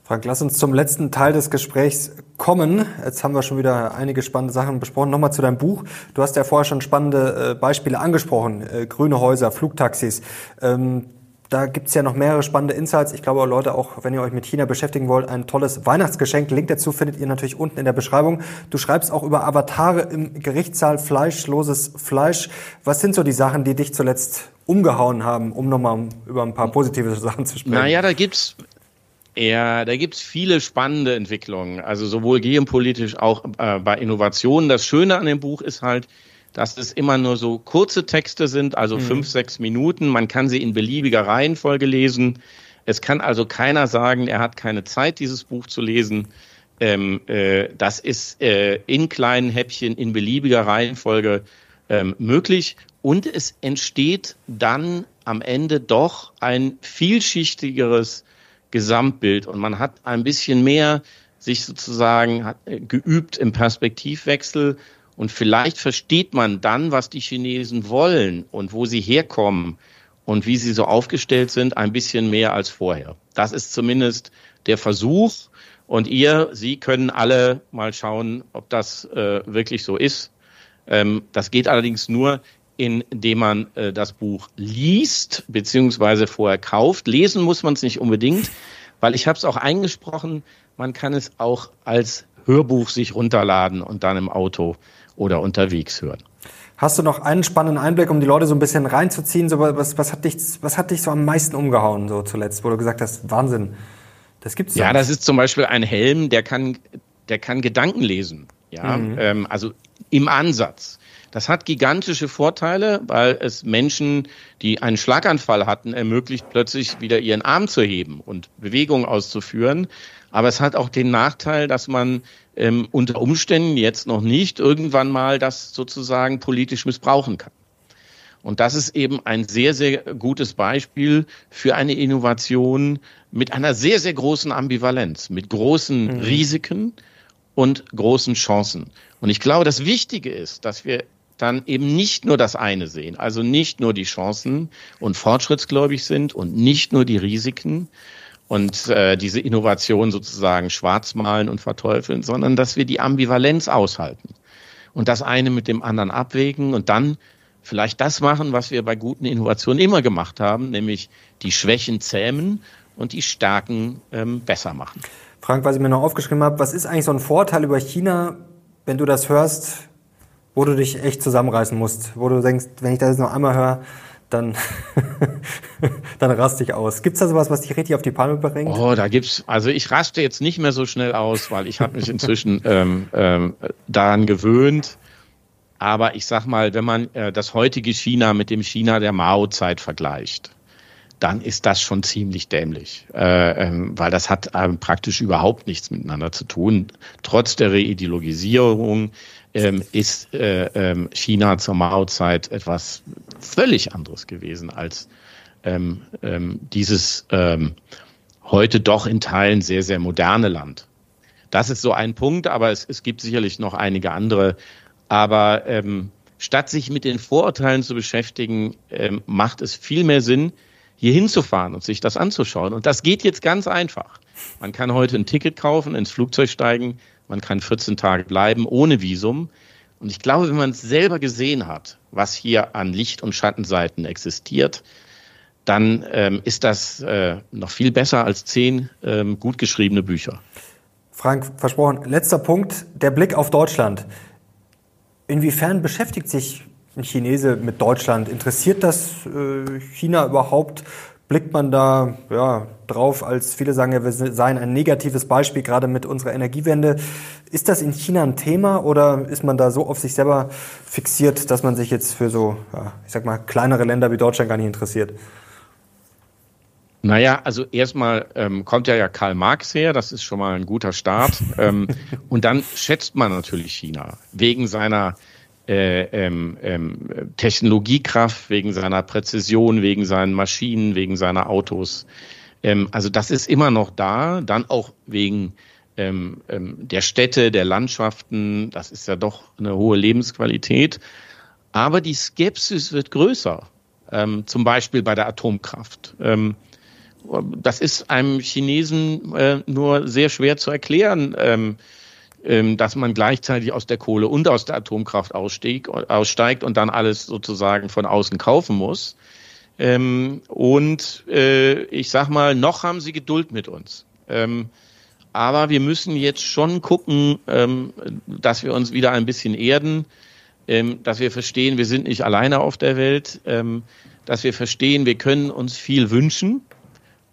Frank, lass uns zum letzten Teil des Gesprächs kommen. Jetzt haben wir schon wieder einige spannende Sachen besprochen. Nochmal zu deinem Buch. Du hast ja vorher schon spannende äh, Beispiele angesprochen. Äh, grüne Häuser, Flugtaxis. Ähm, da gibt's ja noch mehrere spannende Insights. Ich glaube, Leute, auch wenn ihr euch mit China beschäftigen wollt, ein tolles Weihnachtsgeschenk. Link dazu findet ihr natürlich unten in der Beschreibung. Du schreibst auch über Avatare im Gerichtssaal, fleischloses Fleisch. Was sind so die Sachen, die dich zuletzt umgehauen haben, um nochmal über ein paar positive Sachen zu sprechen? Naja, da gibt's ja, da gibt's viele spannende Entwicklungen, also sowohl geopolitisch auch äh, bei Innovationen. Das Schöne an dem Buch ist halt, dass es immer nur so kurze Texte sind, also mhm. fünf, sechs Minuten. Man kann sie in beliebiger Reihenfolge lesen. Es kann also keiner sagen, er hat keine Zeit, dieses Buch zu lesen. Ähm, äh, das ist äh, in kleinen Häppchen in beliebiger Reihenfolge ähm, möglich. Und es entsteht dann am Ende doch ein vielschichtigeres Gesamtbild und man hat ein bisschen mehr sich sozusagen äh, geübt im Perspektivwechsel und vielleicht versteht man dann, was die Chinesen wollen und wo sie herkommen und wie sie so aufgestellt sind, ein bisschen mehr als vorher. Das ist zumindest der Versuch. Und ihr, Sie können alle mal schauen, ob das äh, wirklich so ist. Ähm, das geht allerdings nur, indem man äh, das Buch liest, beziehungsweise vorher kauft. Lesen muss man es nicht unbedingt, weil ich habe es auch eingesprochen, man kann es auch als Hörbuch sich runterladen und dann im Auto oder unterwegs hören. Hast du noch einen spannenden Einblick, um die Leute so ein bisschen reinzuziehen? So, was, was, hat dich, was hat dich so am meisten umgehauen, so zuletzt, wo du gesagt hast, Wahnsinn, das gibt's Ja, das ist zum Beispiel ein Helm, der kann, der kann Gedanken lesen. Ja, mhm. ähm, also im Ansatz. Das hat gigantische Vorteile, weil es Menschen, die einen Schlaganfall hatten, ermöglicht, plötzlich wieder ihren Arm zu heben und Bewegungen auszuführen. Aber es hat auch den Nachteil, dass man ähm, unter Umständen jetzt noch nicht irgendwann mal das sozusagen politisch missbrauchen kann. Und das ist eben ein sehr, sehr gutes Beispiel für eine Innovation mit einer sehr, sehr großen Ambivalenz, mit großen mhm. Risiken und großen Chancen. Und ich glaube, das Wichtige ist, dass wir dann eben nicht nur das eine sehen, also nicht nur die Chancen und fortschrittsgläubig sind und nicht nur die Risiken, und äh, diese Innovation sozusagen schwarz malen und verteufeln, sondern dass wir die Ambivalenz aushalten und das eine mit dem anderen abwägen und dann vielleicht das machen, was wir bei guten Innovationen immer gemacht haben, nämlich die Schwächen zähmen und die Stärken ähm, besser machen. Frank, was ich mir noch aufgeschrieben habe, was ist eigentlich so ein Vorteil über China, wenn du das hörst, wo du dich echt zusammenreißen musst, wo du denkst, wenn ich das jetzt noch einmal höre, dann, dann raste ich aus. Gibt's da sowas, was dich richtig auf die Palme bringt? Oh, da gibt's, also ich raste jetzt nicht mehr so schnell aus, weil ich habe mich inzwischen ähm, ähm, daran gewöhnt. Aber ich sag mal, wenn man äh, das heutige China mit dem China der Mao-Zeit vergleicht, dann ist das schon ziemlich dämlich, äh, ähm, weil das hat ähm, praktisch überhaupt nichts miteinander zu tun. Trotz der Reideologisierung ähm, ist äh, ähm, China zur Mao-Zeit etwas völlig anderes gewesen als ähm, ähm, dieses ähm, heute doch in Teilen sehr, sehr moderne Land. Das ist so ein Punkt, aber es, es gibt sicherlich noch einige andere. Aber ähm, statt sich mit den Vorurteilen zu beschäftigen, ähm, macht es viel mehr Sinn, hier hinzufahren und sich das anzuschauen. Und das geht jetzt ganz einfach. Man kann heute ein Ticket kaufen, ins Flugzeug steigen, man kann 14 Tage bleiben ohne Visum. Und ich glaube, wenn man es selber gesehen hat, was hier an Licht- und Schattenseiten existiert, dann ähm, ist das äh, noch viel besser als zehn ähm, gut geschriebene Bücher. Frank, versprochen, letzter Punkt, der Blick auf Deutschland. Inwiefern beschäftigt sich ein Chinese mit Deutschland? Interessiert das äh, China überhaupt? Blickt man da ja, drauf, als viele sagen, ja, wir seien ein negatives Beispiel, gerade mit unserer Energiewende. Ist das in China ein Thema oder ist man da so auf sich selber fixiert, dass man sich jetzt für so, ja, ich sag mal, kleinere Länder wie Deutschland gar nicht interessiert? Naja, also erstmal ähm, kommt ja ja Karl Marx her, das ist schon mal ein guter Start. ähm, und dann schätzt man natürlich China wegen seiner äh, ähm, ähm, Technologiekraft, wegen seiner Präzision, wegen seinen Maschinen, wegen seiner Autos. Ähm, also das ist immer noch da, dann auch wegen ähm, ähm, der Städte, der Landschaften, das ist ja doch eine hohe Lebensqualität. Aber die Skepsis wird größer, ähm, zum Beispiel bei der Atomkraft. Ähm, das ist einem Chinesen äh, nur sehr schwer zu erklären, ähm, dass man gleichzeitig aus der Kohle und aus der Atomkraft ausstieg, aussteigt und dann alles sozusagen von außen kaufen muss. Ähm, und äh, ich sag mal, noch haben sie Geduld mit uns. Ähm, aber wir müssen jetzt schon gucken, ähm, dass wir uns wieder ein bisschen erden, ähm, dass wir verstehen, wir sind nicht alleine auf der Welt, ähm, dass wir verstehen, wir können uns viel wünschen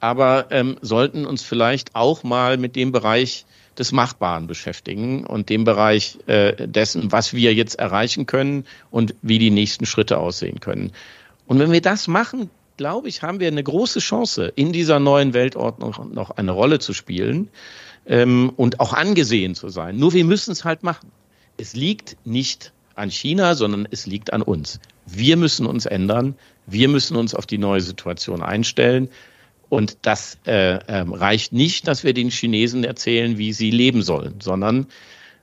aber ähm, sollten uns vielleicht auch mal mit dem Bereich des Machbaren beschäftigen und dem Bereich äh, dessen, was wir jetzt erreichen können und wie die nächsten Schritte aussehen können. Und wenn wir das machen, glaube ich, haben wir eine große Chance, in dieser neuen Weltordnung noch eine Rolle zu spielen ähm, und auch angesehen zu sein. Nur wir müssen es halt machen. Es liegt nicht an China, sondern es liegt an uns. Wir müssen uns ändern. Wir müssen uns auf die neue Situation einstellen. Und das äh, äh, reicht nicht, dass wir den Chinesen erzählen, wie sie leben sollen, sondern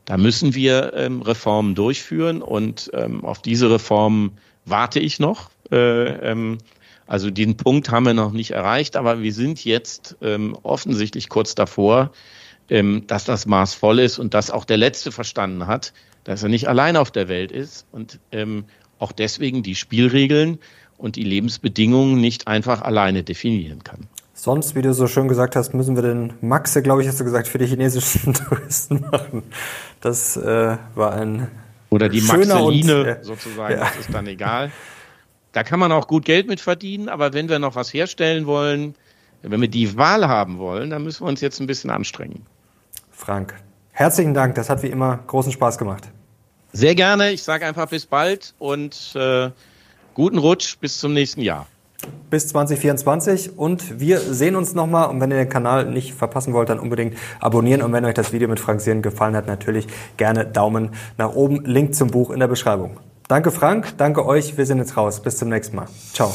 da müssen wir ähm, Reformen durchführen und ähm, auf diese Reformen warte ich noch. Äh, ähm, also den Punkt haben wir noch nicht erreicht, aber wir sind jetzt ähm, offensichtlich kurz davor, ähm, dass das Maß voll ist und dass auch der Letzte verstanden hat, dass er nicht allein auf der Welt ist und ähm, auch deswegen die Spielregeln und die Lebensbedingungen nicht einfach alleine definieren kann. Sonst, wie du so schön gesagt hast, müssen wir den Maxe, glaube ich, hast du gesagt, für die chinesischen Touristen machen. Das äh, war ein oder die Maxeline und, sozusagen, ja. das ist dann egal. Da kann man auch gut Geld mit verdienen, aber wenn wir noch was herstellen wollen, wenn wir die Wahl haben wollen, dann müssen wir uns jetzt ein bisschen anstrengen. Frank, herzlichen Dank, das hat wie immer großen Spaß gemacht. Sehr gerne, ich sage einfach bis bald und äh, guten Rutsch bis zum nächsten Jahr bis 2024 und wir sehen uns nochmal und wenn ihr den Kanal nicht verpassen wollt, dann unbedingt abonnieren und wenn euch das Video mit Frank Sieren gefallen hat, natürlich gerne Daumen nach oben, Link zum Buch in der Beschreibung. Danke Frank, danke euch, wir sind jetzt raus, bis zum nächsten Mal. Ciao.